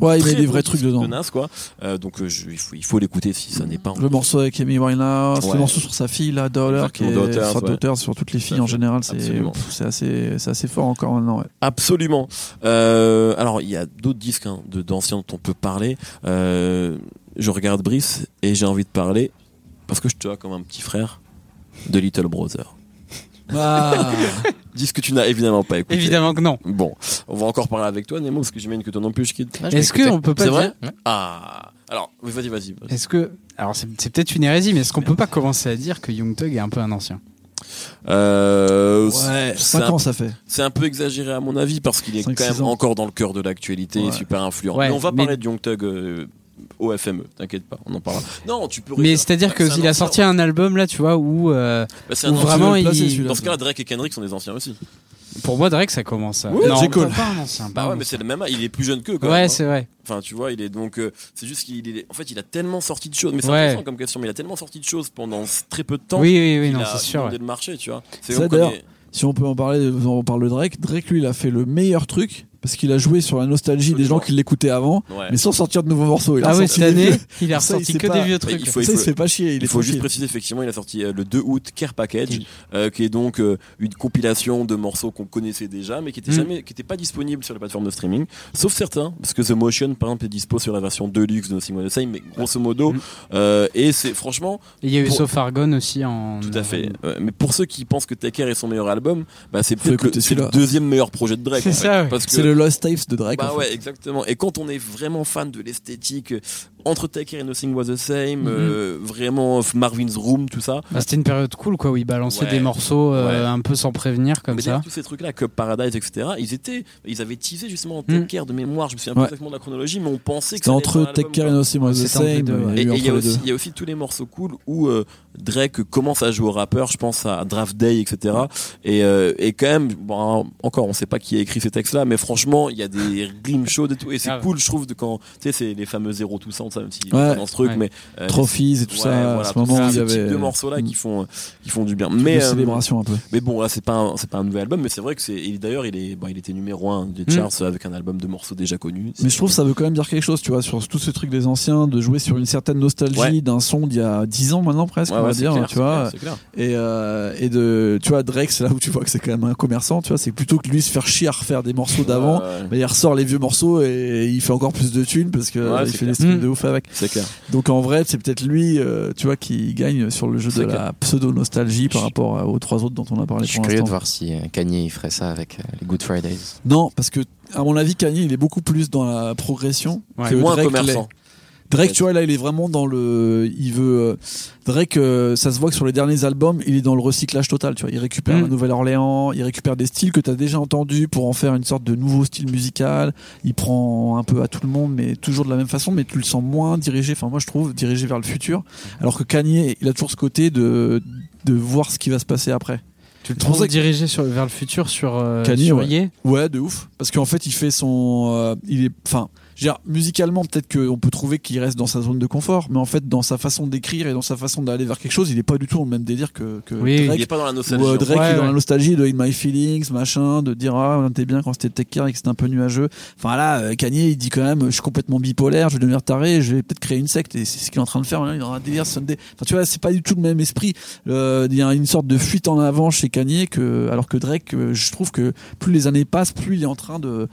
ouais, il met des vrais trucs dedans. de Nas quoi. Euh, donc euh, je- il faut il faut l'écouter si ça n'est pas Le morceau avec Amy Winehouse, Ouais. le morceau sur sa fille, la Dollar, qui est sur ouais. Sur toutes les filles en général, c'est assez, fort encore maintenant. Ouais. Absolument. Euh, alors, il y a d'autres disques hein, de d'anciens dont on peut parler. Euh, je regarde Brice et j'ai envie de parler parce que je te vois comme un petit frère de Little Brother. Ah, Disque que tu n'as évidemment pas écouté. Évidemment que non. Bon, on va encore parler avec toi, Nemo, parce que j'imagine que toi non plus, je quitte. Ah, Est-ce qu'on peut pas C'est vrai? Dire Ah, alors, vas-y, vas-y. vas-y. Est-ce que alors c'est c'est peut-être une hérésie, mais est-ce qu'on peut pas commencer à dire que Young Thug est un peu un ancien? Euh, ouais, c'est 5 un, ans ça fait? c'est un peu exagéré à mon avis parce qu'il est quand même ans. encore dans le cœur de l'actualité, Ouais. super influent. Ouais, mais on va mais- parler de Young Thug euh, au FME, t'inquiète pas, on en parlera. Non, tu peux. Mais c'est-à-dire que C'est un il a sorti un album là, tu vois, où euh, Bah, c'est un où vraiment le placer, il... Dans ce cas-là, Drake et Kendrick sont des anciens aussi. pour moi Drake ça commence à Oui, non. Cole. pas un ancien. pas Bah ouais, mais ancien. c'est le même. Il est plus jeune qu'eux quand Ouais, même. hein. c'est vrai. Enfin, tu vois, il est donc. euh, c'est juste qu'il est. En fait, il a tellement sorti de choses. Mais c'est Ouais. intéressant comme question. Mais il a tellement sorti de choses pendant très peu de temps. Oui, oui, oui, non, a c'est sûr. inondé ouais. le marché, tu vois. C'est Ça, on d'ailleurs, Si on peut en parler, on parle de Drake. Drake lui il a fait le meilleur truc parce qu'il a joué sur la nostalgie des gens qui l'écoutaient avant, Ouais. mais sans sortir de nouveaux morceaux. Il a Ah ouais, ressorti cette année, vieux. il a Ça, il ressorti que pas. des vieux il trucs. faut- Ça, il faut- se fait pas chier. Il, Il faut juste préciser effectivement, il a sorti euh, le 2 août Care Package, Oui. euh, qui est donc euh, une compilation de morceaux qu'on connaissait déjà, mais qui était Mm. jamais, qui était pas disponible sur les plateformes de streaming, sauf certains, parce que The Motion par exemple est dispo sur la version deluxe de Nothing the Same, mais grosso modo, Mm. euh, et c'est franchement Il y a eu Pour- So Far Gone aussi en. tout à fait. Mais pour ceux qui pensent que Take Care est son meilleur album, bah c'est Faut peut-être le, deuxième meilleur projet de Drake. C'est ça, ouais. Parce que le Lost Tapes de Drake. bah en fait. ouais, exactement. Et quand on est vraiment fan de l'esthétique euh, entre Take Care et Nothing Was the Same, Mhm. euh, vraiment Marvin's Room, tout ça. Bah, C'était une période cool quoi où il balançait Ouais. des morceaux euh, Ouais. un peu sans prévenir comme mais ça. tous ces trucs-là, Cup Paradise, etc., ils étaient, ils avaient teasé justement Take Mm. Care de mémoire. Je me souviens pas exactement de la chronologie, mais on pensait que C'était entre être un Take album, Care et. Nothing Was the Same. Et il y, a aussi- deux. il y a aussi tous les morceaux cool où euh, Drake commence à jouer au rappeur, je pense à Draft Day, etc. Et, euh, et quand même, bon, encore, on sait pas qui a écrit ces textes-là, mais franchement, il y a des rimes chaudes et tout. Et c'est Grave. cool, je trouve, de quand, tu sais, c'est les fameux 0 tout ça, même s'il est Ouais. dans ce truc, Ouais. mais. euh, Trophies et tout ouais, ça. voilà, à ce moment il y avait. type de morceaux-là qui font, qui font du bien. mais euh, célébration un peu. mais bon, là, c'est pas, un- c'est pas un nouvel album, mais c'est vrai que c'est, d'ailleurs, il est, bon, il était numéro un des charts avec un album de morceaux déjà connus. Mais je trouve que ça veut quand même dire quelque chose, tu vois, sur tout ce truc des anciens, de jouer sur une certaine nostalgie Ouais. d'un son d'il y a 10 ans maintenant presque, Ouais, on va dire, clair, tu vois. clair. Et, euh, et de, tu vois, Drake, c'est là où tu vois que c'est quand même un commerçant, tu vois, c'est plutôt que lui se faire chier à refaire des morceaux d'avant, Bah, il ressort les vieux morceaux et il fait encore plus de thunes parce que Ouais, il fait des clair. streams Mm. de ouf avec. c'est clair. Donc en vrai, c'est peut-être lui, euh, tu vois, qui gagne sur le jeu de la pseudo-nostalgie par rapport à- aux trois autres dont on a parlé Je suis pour curieux de voir si euh, Kanye il ferait ça avec euh, les Good Fridays. Non, parce que, à mon avis, Kanye, il est beaucoup plus dans la progression Ouais. que Moins Drake commerçant. Drake, tu vois, là, il est vraiment dans le. Il veut. euh, Drake, euh, ça se voit que sur les derniers albums, il est dans le recyclage total. Tu vois, il récupère Mm. la Nouvelle-Orléans, il récupère des styles que tu as déjà entendus pour en faire une sorte de nouveau style musical. Il prend un peu à tout le monde, mais toujours de la même façon, mais tu le sens moins dirigé. Enfin, moi, je trouve dirigé vers le futur. Alors que Kanye, il a toujours ce côté de de voir ce qui va se passer après. Tu le trouves dirigé sur, vers le futur sur, euh, Kanye, sur Ouais, de ouf. Parce qu'en fait, il fait son. euh, il est. Enfin, je veux dire, musicalement, peut-être qu'on peut trouver qu'il reste dans sa zone de confort, mais en fait, dans sa façon d'écrire et dans sa façon d'aller vers quelque chose, il est pas du tout dans le même délire que, que Oui, Drake. Il est pas dans la Ou nostalgie. euh. Drake Ouais, est dans la nostalgie de In My Feelings, machin, de dire ah on était bien quand c'était Take Care et que c'était un peu nuageux. Enfin là, euh, Kanye il dit quand même je suis complètement bipolaire, je vais devenir taré, je vais peut-être créer une secte et c'est ce qu'il est en train de faire. Là, il est dans un délire Sunday. Enfin tu vois c'est pas du tout le même esprit. Euh, Il y a une sorte de fuite en avant chez Kanye que alors que Drake, euh, je trouve que plus les années passent, plus il est en train de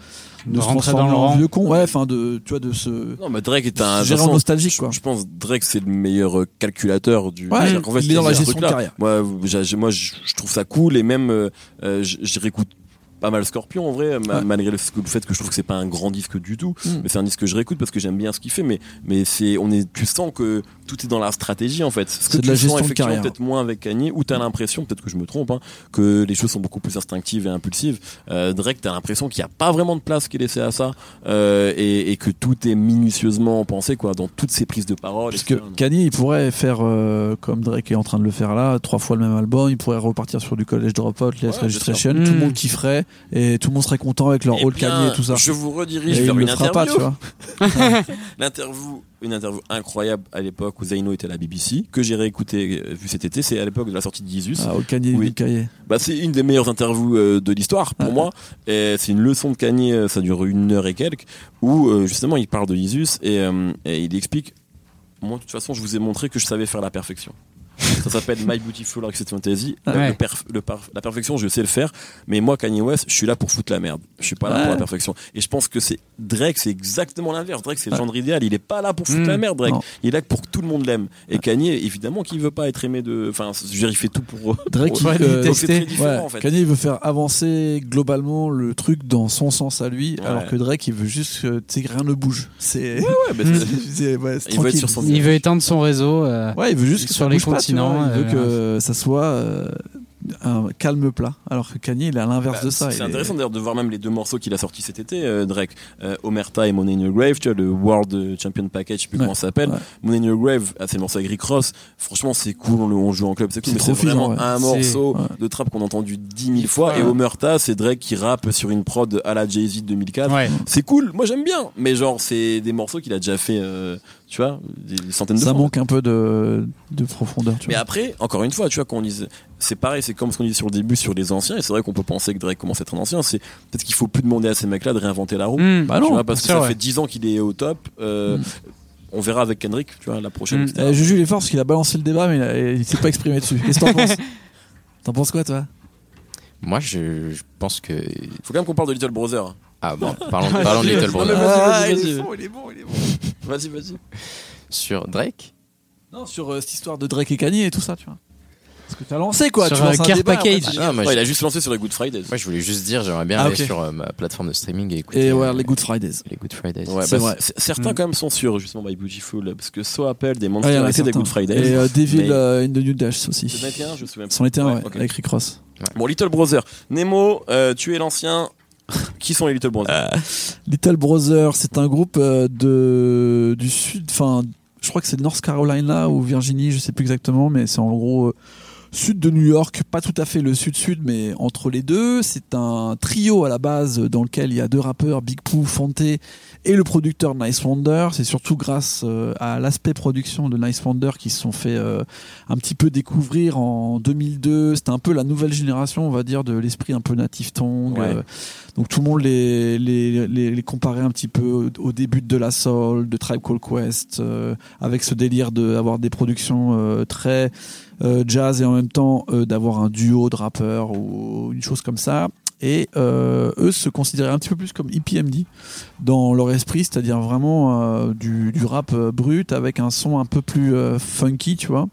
De se rentrer transformer dans le rang. vieux con. Ouais, enfin de, tu vois, de se Non, mais Drake est un. en façon, nostalgique, je- quoi. Je pense Drake c'est le meilleur euh, calculateur du. Ouais, qu'en fait, il est dans la ce gestion de carrière. Moi, moi, je je trouve ça cool et même, euh, euh, je je réécoute pas mal Scorpion en vrai, ma- Ouais. malgré le, fait que je trouve que c'est pas un grand disque du tout, Mm. mais c'est un disque que je réécoute parce que j'aime bien ce qu'il fait. Mais, mais c'est, on est, tu sens que tout est dans la stratégie en fait. Ce que de tu la sens gestion de effectivement peut-être moins avec Kanye, où t'as l'impression, peut-être que je me trompe, hein, que les choses sont beaucoup plus instinctives et impulsives. Euh, Drake, t'as l'impression qu'il n'y a pas vraiment de place qui est laissée à ça euh, et, et que tout est minutieusement pensé quoi, dans toutes ses prises de parole. Parce que Kanye, il pourrait faire euh, comme Drake est en train de le faire là, trois fois le même album. Il pourrait repartir sur du College Dropout, Les Ouais, Registration. Tout le Mm. monde kifferait et tout le monde serait content avec leur Eh All bien, Kanye et tout ça. Je vous redirige Et vers une interview. pas, tu vois. L'interview, une interview incroyable à l'époque où Zaino était à la BBC, que j'ai réécouté euh, vu cet été. C'est à l'époque de la sortie de Jesus. Ah, Kanye, Oui. Kanye. Bah, c'est une des meilleures interviews euh, de l'histoire pour Ouais. moi. Et c'est une leçon de Kanye, euh, ça dure une heure et quelques, où justement il parle de Jesus et, et il explique. Moi, de toute façon, je vous ai montré que je savais faire la perfection. Ça s'appelle My Beautiful Dark Fantasy. Le- Ouais. le perf- le par- la perfection, je sais le faire. Mais moi, Kanye West, je suis là pour foutre la merde. Je suis pas là Ouais. pour la perfection. Et je pense que c'est Drake, c'est exactement l'inverse. Drake, c'est le genre idéal. Il est pas là pour foutre Mm. la merde, Drake. Non. Il est là pour que tout le monde l'aime. Et Kanye, évidemment, qu'il veut pas être aimé de. Enfin, je veux dire, il fait tout pour. Drake, pour- il, euh, Donc c'est très détester. différent Ouais, en fait. Kanye il veut faire avancer globalement le truc dans son sens à lui, Ouais. alors que Drake il veut juste que rien ne bouge. C'est Ouais, bah, Mm. c'est- ouais, Il veut être sur son- Il veut éteindre son réseau. euh, Ouais, il veut juste que Sur ça les bouge continents, il veut euh, que ça soit euh, un calme plat, alors que Kanye il est à l'inverse Bah, de ça. C'est est- intéressant d'ailleurs de voir même les deux morceaux qu'il a sortis cet été, euh, Drake. Euh, Omerta et Money in Your Grave, tu vois, le World Champion Package, je sais plus Ouais, comment ça s'appelle. ouais. Money in Your Grave, ah, c'est le morceau avec Rick Ross. Franchement, c'est cool, on, le- on joue en club, c'est cool, C'est mais vraiment ouais. un morceau ouais. de trap qu'on a entendu dix mille fois. Ouais. Et Omerta, c'est Drake qui rappe sur une prod à la Jay-Z de 2004. Ouais. C'est cool, moi j'aime bien, mais genre, c'est des morceaux qu'il a déjà fait, euh, tu vois, des centaines de ça manque un peu de, de profondeur. Tu Mais vois. après, encore une fois, tu vois, qu'on dise, c'est pareil, c'est comme ce qu'on disait sur le début sur les anciens, et c'est vrai qu'on peut penser que Drake commence à être un ancien, c'est peut-être qu'il faut plus demander à ces mecs-là de réinventer la roue. Mm. Bah tu vois, parce que ça ouais. fait 10 ans qu'il est au top. euh, Mm. On verra avec Kendrick, tu vois, la prochaine. Mm. etc. Eh, Juju il est fort parce qu'il a balancé le débat mais il, il s'est pas exprimé dessus. Qu'est-ce que t'en penses? T'en penses quoi toi? Moi, je, je pense que. Faut quand même qu'on parle de Little Brother. Ah bon, parlons, parlons de Little Brother. Ah, vas-y, il est vas-y. bon, il est bon, il est bon. Vas-y, vas-y. Sur Drake Non, sur euh, cette histoire de Drake et Kanye et tout ça, tu vois. Parce que t'as lancé quoi, Sur, tu lances un Care débat, Package. fait. Ah, moi, Ouais, je- il a juste lancé sur les Good Fridays. Moi, je voulais juste dire, j'aimerais bien Ah, aller ok. sur euh, ma plateforme de streaming et écouter. Et ouais, euh, les Good Fridays. les Good Fridays. Ouais, C'est bah, vrai. c- Certains Mm. quand même sont sur justement My Beautiful parce que So Apple des Monsters il y en a étaient des certains. Good Fridays. Et euh, Devil Mais- euh, in the New Dash aussi. C'en était un, je me souviens C'en était un, Ouais, ouais, ok. avec Rick Ross. Bon, Little Brother. Nemo, euh, tu es l'ancien. Qui sont les Little Brothers Little Brother, c'est un groupe euh, de du sud, enfin, je crois que c'est North Carolina ou Virginie, je sais plus exactement, mais c'est en gros euh, sud de New York, pas tout à fait le sud-sud, mais entre les deux. C'est un trio à la base dans lequel il y a deux rappeurs, Big Pooh, Fante et le producteur Nice Wonder. C'est surtout grâce euh, à l'aspect production de Nice Wonder qui se sont fait euh, un petit peu découvrir en 2002. C'était un peu la nouvelle génération, on va dire, de l'esprit un peu native tongue. Ouais. euh, donc tout le monde les, les, les, les comparait un petit peu au, début de La Soul, de Tribe Called Quest, avec ce délire d'avoir des productions très jazz et en même temps euh, d'avoir un duo de rappeurs ou une chose comme ça. Et euh, eux se considéraient un petit peu plus comme EPMD dans leur esprit, c'est-à-dire vraiment euh, du, du rap euh, brut avec un son un peu plus euh, funky, tu vois.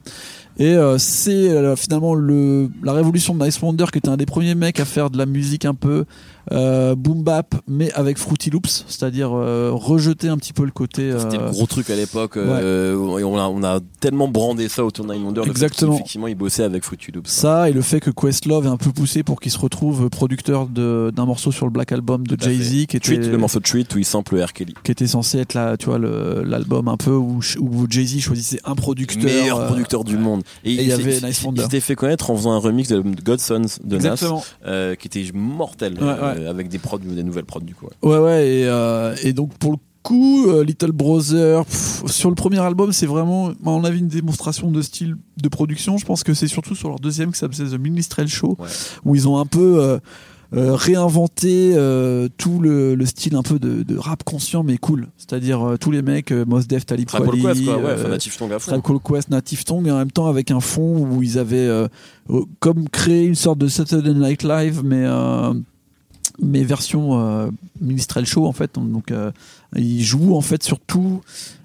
Et euh, c'est euh, finalement le, la révolution de Nice Wonder qui était un des premiers mecs à faire de la musique un peu euh, boom bap mais avec Fruity Loops, c'est-à-dire euh, rejeter un petit peu le côté. C'était le euh, gros truc à l'époque. euh, et on, a, on a tellement brandé ça autour de Nine Wonder. le fait Exactement. qu'effectivement, il bossait avec Fruity Loops. Ça et le fait que Questlove est un peu poussé pour qu'il se retrouve producteur de- d'un morceau sur le Black Album de Jay-Z qui était, le morceau de Treat où il sample R. Kelly. qui était censé être là, tu vois, le- l'album un peu où, où Jay-Z choisissait un producteur. meilleur euh, producteur du monde. Et il y avait Nice Wonder. Il s'était fait connaître en faisant un remix de Godsons de Nas, Exactement. euh, qui était mortel, Ouais, euh, avec des prods, des nouvelles prods du coup. ouais. Ouais, ouais, et, euh, et donc pour le coup, euh, Little Brother, pff, sur le premier album, c'est vraiment, à mon avis, une démonstration de style de production. Je pense que c'est surtout sur leur deuxième qui s'appelle The Ministrel Show, Ouais. où ils ont un peu euh, réinventé euh, tout le, le style un peu de, de rap conscient mais cool. C'est-à-dire euh, tous les mecs, Mos Def, Talib Kweli, Quest, quoi, ouais, enfin, Native Tongue à fond. Quest, Native Tongue, et en même temps avec un fond où ils avaient comme créé une sorte de Saturday Night Live, mais mais version euh, minstrel show en fait. Donc euh, il joue en fait sur tous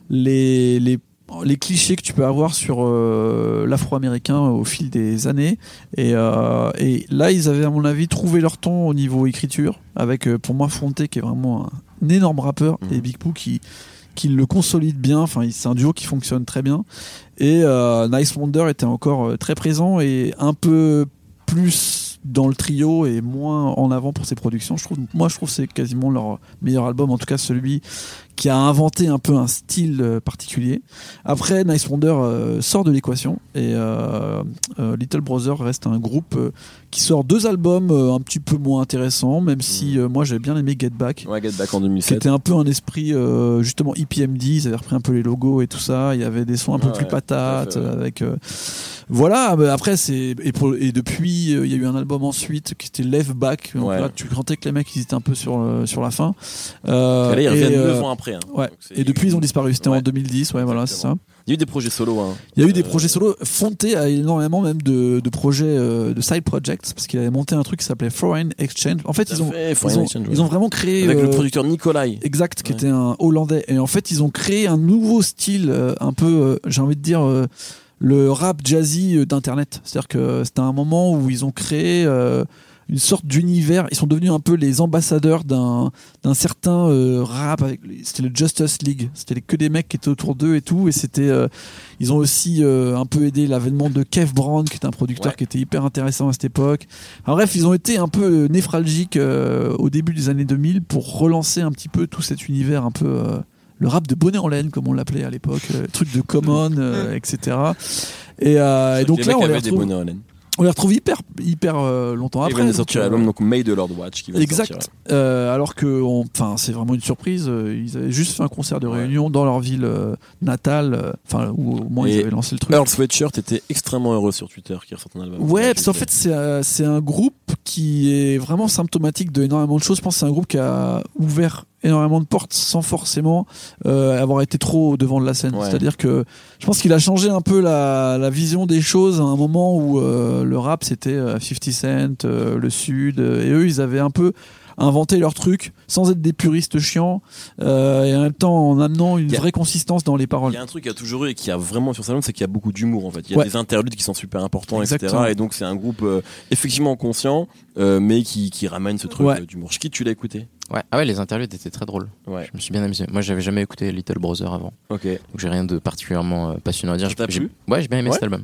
les, les les clichés que tu peux avoir sur euh, l'afro-américain au fil des années. Et, euh, et là, ils avaient, à mon avis, trouvé leur ton au niveau écriture, avec euh, pour moi Fonte qui est vraiment un, énorme rappeur, Mhm. et Big Pooh qui, qui le consolide bien. Enfin, c'est un duo qui fonctionne très bien. Et euh, Nice Wonder était encore très présent et un peu plus dans le trio et moins en avant pour ses productions. Je trouve, moi, je trouve que c'est quasiment leur meilleur album, en tout cas celui qui a inventé un peu un style euh, particulier. Après, Nice Wonder euh, sort de l'équation et euh, Little Brother reste un groupe qui sort deux albums un petit peu moins intéressants, même si euh, moi j'ai bien aimé Get Back. Ouais, Get Back en Qui 2007. était un peu un esprit justement EPMD, ils avaient repris un peu les logos et tout ça. Il y avait des sons un peu Ouais, plus patates avec voilà. après c'est et, pour- et depuis il y a eu un album ensuite qui était Left Back. Donc Ouais. là tu sentais que les mecs ils étaient un peu sur sur la fin. Euh, Et là, ils reviennent euh, 9 ans après. Hein. Ouais. Donc, Et depuis ils ont disparu. C'était en Ouais. 2010. Ouais voilà c'est ça. Il y a eu des projets solo. Hein. Il y a eu des Euh, projets solo. Fonte a énormément même de, de projets euh, de side projects parce qu'il avait monté un truc qui s'appelait Foreign Exchange. En fait ils ont fait, ils ont, Exchange, ils ouais. ont vraiment créé Avec le euh, producteur Nikolai. Exact, qui Ouais. était un Hollandais. Et en fait, ils ont créé un nouveau style, un peu, j'ai envie de dire, le rap jazzy d'Internet. C'est-à-dire que c'était un moment où ils ont créé euh, une sorte d'univers. Ils sont devenus un peu les ambassadeurs d'un certain euh, rap. C'était le Justice League. C'était que des mecs qui étaient autour d'eux et tout. Et c'était, euh, ils ont aussi euh, un peu aidé l'avènement de Kev Brown, qui est un producteur Ouais. qui était hyper intéressant à cette époque. Alors, bref, ils ont été un peu névralgiques euh, au début des années 2000 pour relancer un petit peu tout cet univers un peu le rap de bonnet en laine comme on l'appelait à l'époque, truc de Common, etc. Et, et donc les là, on les avaient des retrouve, bonnets en laine. On les retrouve hyper, hyper euh, longtemps Ils après. de donc, sortir euh, l'album donc May de Lord Watch qui de Exact. Euh, alors que, on- enfin, c'est vraiment une surprise. euh, Ils avaient juste fait un concert de Ouais. réunion dans leur ville euh, natale, euh, enfin, où au moins ils Et avaient lancé le truc. Earl Sweatshirt était extrêmement heureux sur Twitter qui ressort un album. Ouais, parce qu'en fait, c'est euh, c'est un groupe qui est vraiment symptomatique d'énormément de choses. Je pense que c'est un groupe qui a ouvert énormément de portes sans forcément euh, avoir été trop devant de la scène. Ouais. C'est-à-dire que je pense qu'il a changé un peu la, la vision des choses à un moment où euh, le rap c'était euh, 50 Cent, euh, le Sud, et eux ils avaient un peu inventé leur truc sans être des puristes chiants euh, et en même temps en amenant une Il a- vraie consistance dans les Il paroles. y a un truc qu'il y a toujours eu et qui a vraiment sur album, c'est qu'il y a beaucoup d'humour en fait. Il y a Ouais. des interludes qui sont super importants, Exactement. etc. Et donc c'est un groupe euh, effectivement conscient, euh, mais qui, qui ramène ce truc Ouais. d'humour. Schkid, tu l'as écouté? Ouais. Ah ouais, les interludes étaient très drôles. Ouais. Je me suis bien amusé. Moi, j'avais jamais écouté Little Brother avant, Ok. donc j'ai rien de particulièrement euh, passionnant à dire. J'ai- plu? Ouais, j'ai bien aimé Ouais. cet album.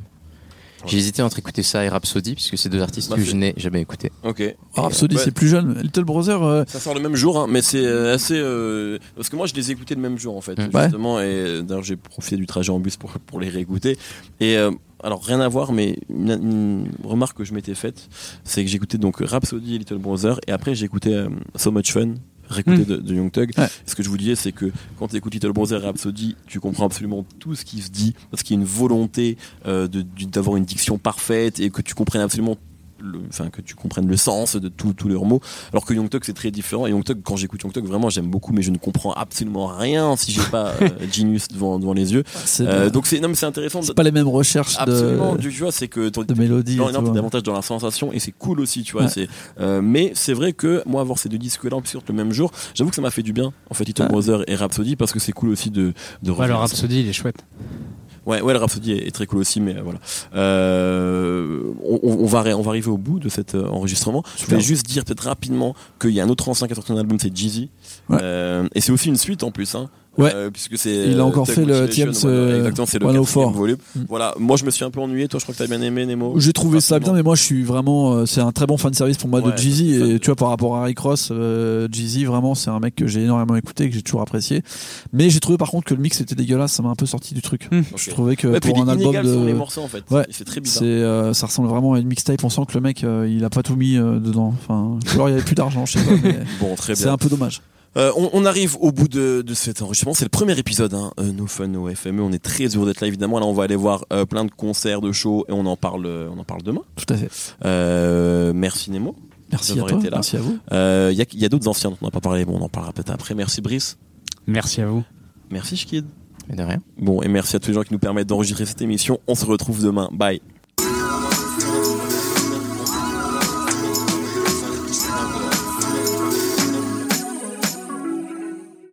J'ai hésité entre écouter ça et Rhapsody, puisque c'est deux artistes Bah, que je n'ai jamais écouté. Ok. Ah, Rhapsody Ouais. c'est plus jeune. Little Brother, euh, Ça sort le même jour, hein, mais c'est euh, assez. euh, Parce que moi, je les ai écoutés le même jour, en fait, Mm. justement. Et d'ailleurs, j'ai profité du trajet en bus pour, pour les réécouter. Et euh, alors, rien à voir, mais une, une remarque que je m'étais faite, c'est que j'écoutais donc Rhapsody et Little Brother, et après, j'écoutais euh, So Much Fun réécouté Mm. de, de Young Thug. Ouais. Ce que je vous disais, c'est que quand tu écoutes Little Brother et Rhapsody, tu comprends absolument tout ce qui se dit, parce qu'il y a une volonté euh, d'avoir une diction parfaite et que tu comprennes absolument le, enfin que tu comprennes le sens de tous leurs mots alors que Young Thug c'est très différent et Young Thug quand j'écoute Young Thug vraiment j'aime beaucoup mais je ne comprends absolument rien si j'ai pas euh, Genius devant, devant les yeux c'est Euh, donc c'est non mais c'est intéressant c'est pas les mêmes recherches absolument de, tu vois c'est que ton- de mélodie. non, non, t'es davantage dans la sensation et c'est cool aussi, tu vois. Ouais. C'est, euh, mais c'est vrai que moi avoir ces deux disques-là en plus sur le même jour, j'avoue que ça m'a fait du bien. En fait, Little Ouais. Brother et Rhapsody parce que c'est cool aussi de de Ouais, ça. Rhapsody, il est chouette. Ouais, ouais, le Rhapsody est, est très cool aussi, mais euh, voilà. Euh, on, on va arri- on va arriver au bout de cet euh, enregistrement. Je voulais juste dire peut-être rapidement qu'il y a un autre ancien qui a sorti un album, c'est Jeezy. Ouais. Euh, et c'est aussi une suite en plus. Hein. Ouais. Euh, puisque c'est. Il a encore fait le voilà, euh, exactement, c'est le 104. quatrième volume. Mm. Voilà. Moi, je me suis un peu ennuyé. Toi, je crois que t'as bien aimé Nemo. J'ai trouvé ça bien, mais moi je suis vraiment. euh, c'est un très bon fan service pour moi Ouais, de Jeezy. Et tu vois, par rapport à Rick Ross, euh, Jeezy, vraiment, c'est un mec que j'ai énormément écouté, que j'ai toujours apprécié. Mais j'ai trouvé par contre que le mix était dégueulasse, ça m'a un peu sorti du truc. Hmm. Je trouvais que Ouais, pour un album les de. morceaux en fait. Ouais. C'est très C'est, bizarre. euh, ça ressemble vraiment à une mixtape. On sent que le mec, euh, il a pas tout mis euh, dedans. Enfin, alors il y avait plus d'argent, je sais pas. mais Bon, très c'est un peu dommage. Euh, on, on arrive au bout de, de cet enregistrement. C'est le premier épisode, hein, euh, No Fun, No FME. On est très heureux d'être là, évidemment. Là, on va aller voir euh, plein de concerts, de shows, et on en parle, euh, on en parle demain. Tout à fait. Euh, merci Nemo. Merci à toi. été là. Merci à vous. Euh, Il y a, il y a d'autres anciens dont on n'a pas parlé. Bon, on en parlera peut-être après. Merci Brice. Merci à vous. Merci Shkid. Mais de rien. Bon, et merci à tous les gens qui nous permettent d'enregistrer cette émission. On se retrouve demain. Bye.